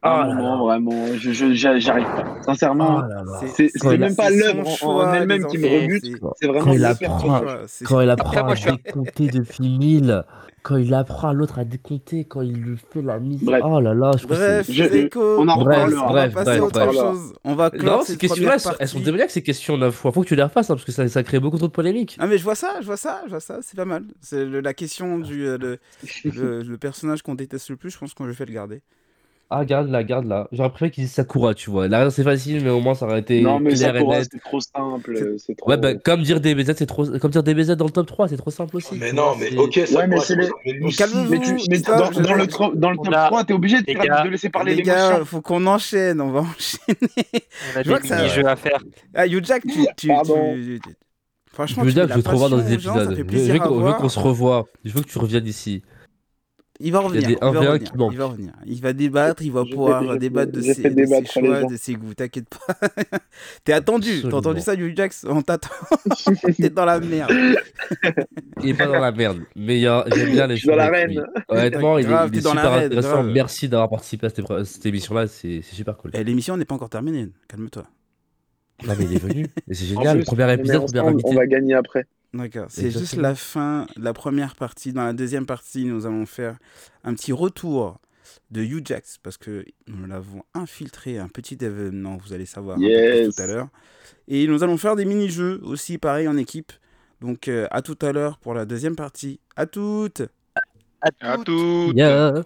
À Ah là moment, vraiment, je, je, j'a- j'arrive pas. Sincèrement, Ah là là. c'est c'est a- même pas c'est l'œuvre en, elle-même qui me rebute, c'est- c'est Quand vraiment il le apprend- personnage. C'est- Quand il Après, apprend moi, à décompter depuis 1000, quand il apprend à l'autre à décompter, quand il lui fait la mise. Bref. Oh là là, je trouve que Bref, c'est- Je- on en reparlera. on va bref, passer à autre bref. chose. On va clore Non, ces questions-là, elles sont- partie. démoniaques, ces questions neuf fois. Faut que tu les refasses, hein, parce que ça, ça crée beaucoup trop de polémiques. Ah mais je vois ça, je vois ça, je vois ça, c'est pas mal. C'est le- la question du euh, le, le- le personnage qu'on déteste le plus, je pense qu'on je vais le garder. Ah, garde-la, garde-la. J'aurais préféré qu'ils disent Sakura, tu vois. Là, c'est facile, mais au moins, ça aurait été Non, mais clair Sakura, c'est trop simple. C'est trop. Ouais, bah, comme dire DBZ, c'est trop. Comme dire DBZ dans le top 3, c'est trop simple aussi. Mais non, mais ok, ça Ouais, mais c'est les- mais tu, mais dans, dans le, tro- dans le top a- 3, t'es obligé de, de laisser parler Les gars, faut qu'on enchaîne, on va enchaîner. On a Je vois des mini-jeux à faire. Ah, Jack, tu, tu, tu- tu- Franchement, Je veux je te revoir dans des épisodes. Je veux, qu'on se revoie. Je veux que tu reviennes ici. Il va revenir, des il va 1v1 revenir, il va revenir. Il va débattre, il va Je pouvoir débattre de ses, de ses choix, de ses goûts, t'inquiète pas. *laughs* T'es attendu, t'as entendu ça, Yu Jax On t'attend. *laughs* T'es dans la merde. Il est pas dans la merde. Mais il y a- j'aime bien les suis dans choses la reine. Honnêtement, il est, Grave, il super reine, intéressant. grave. Merci d'avoir participé à cette, cette émission-là. C'est super cool. Eh, L'émission n'est pas encore terminée, calme-toi. Non, mais il est venu. C'est génial. plus, Premier on épisode, premier ensemble, invité. On va gagner après. D'accord, c'est juste la fin de la première partie. Dans la deuxième partie, nous allons faire un petit retour de Ujax parce que nous l'avons infiltré, un petit événement, vous allez savoir un peu plus Yes. tout à l'heure. Et nous allons faire des mini-jeux aussi, pareil, en équipe. Donc euh, à tout à l'heure pour la deuxième partie. À toutes À toutes. Yeah.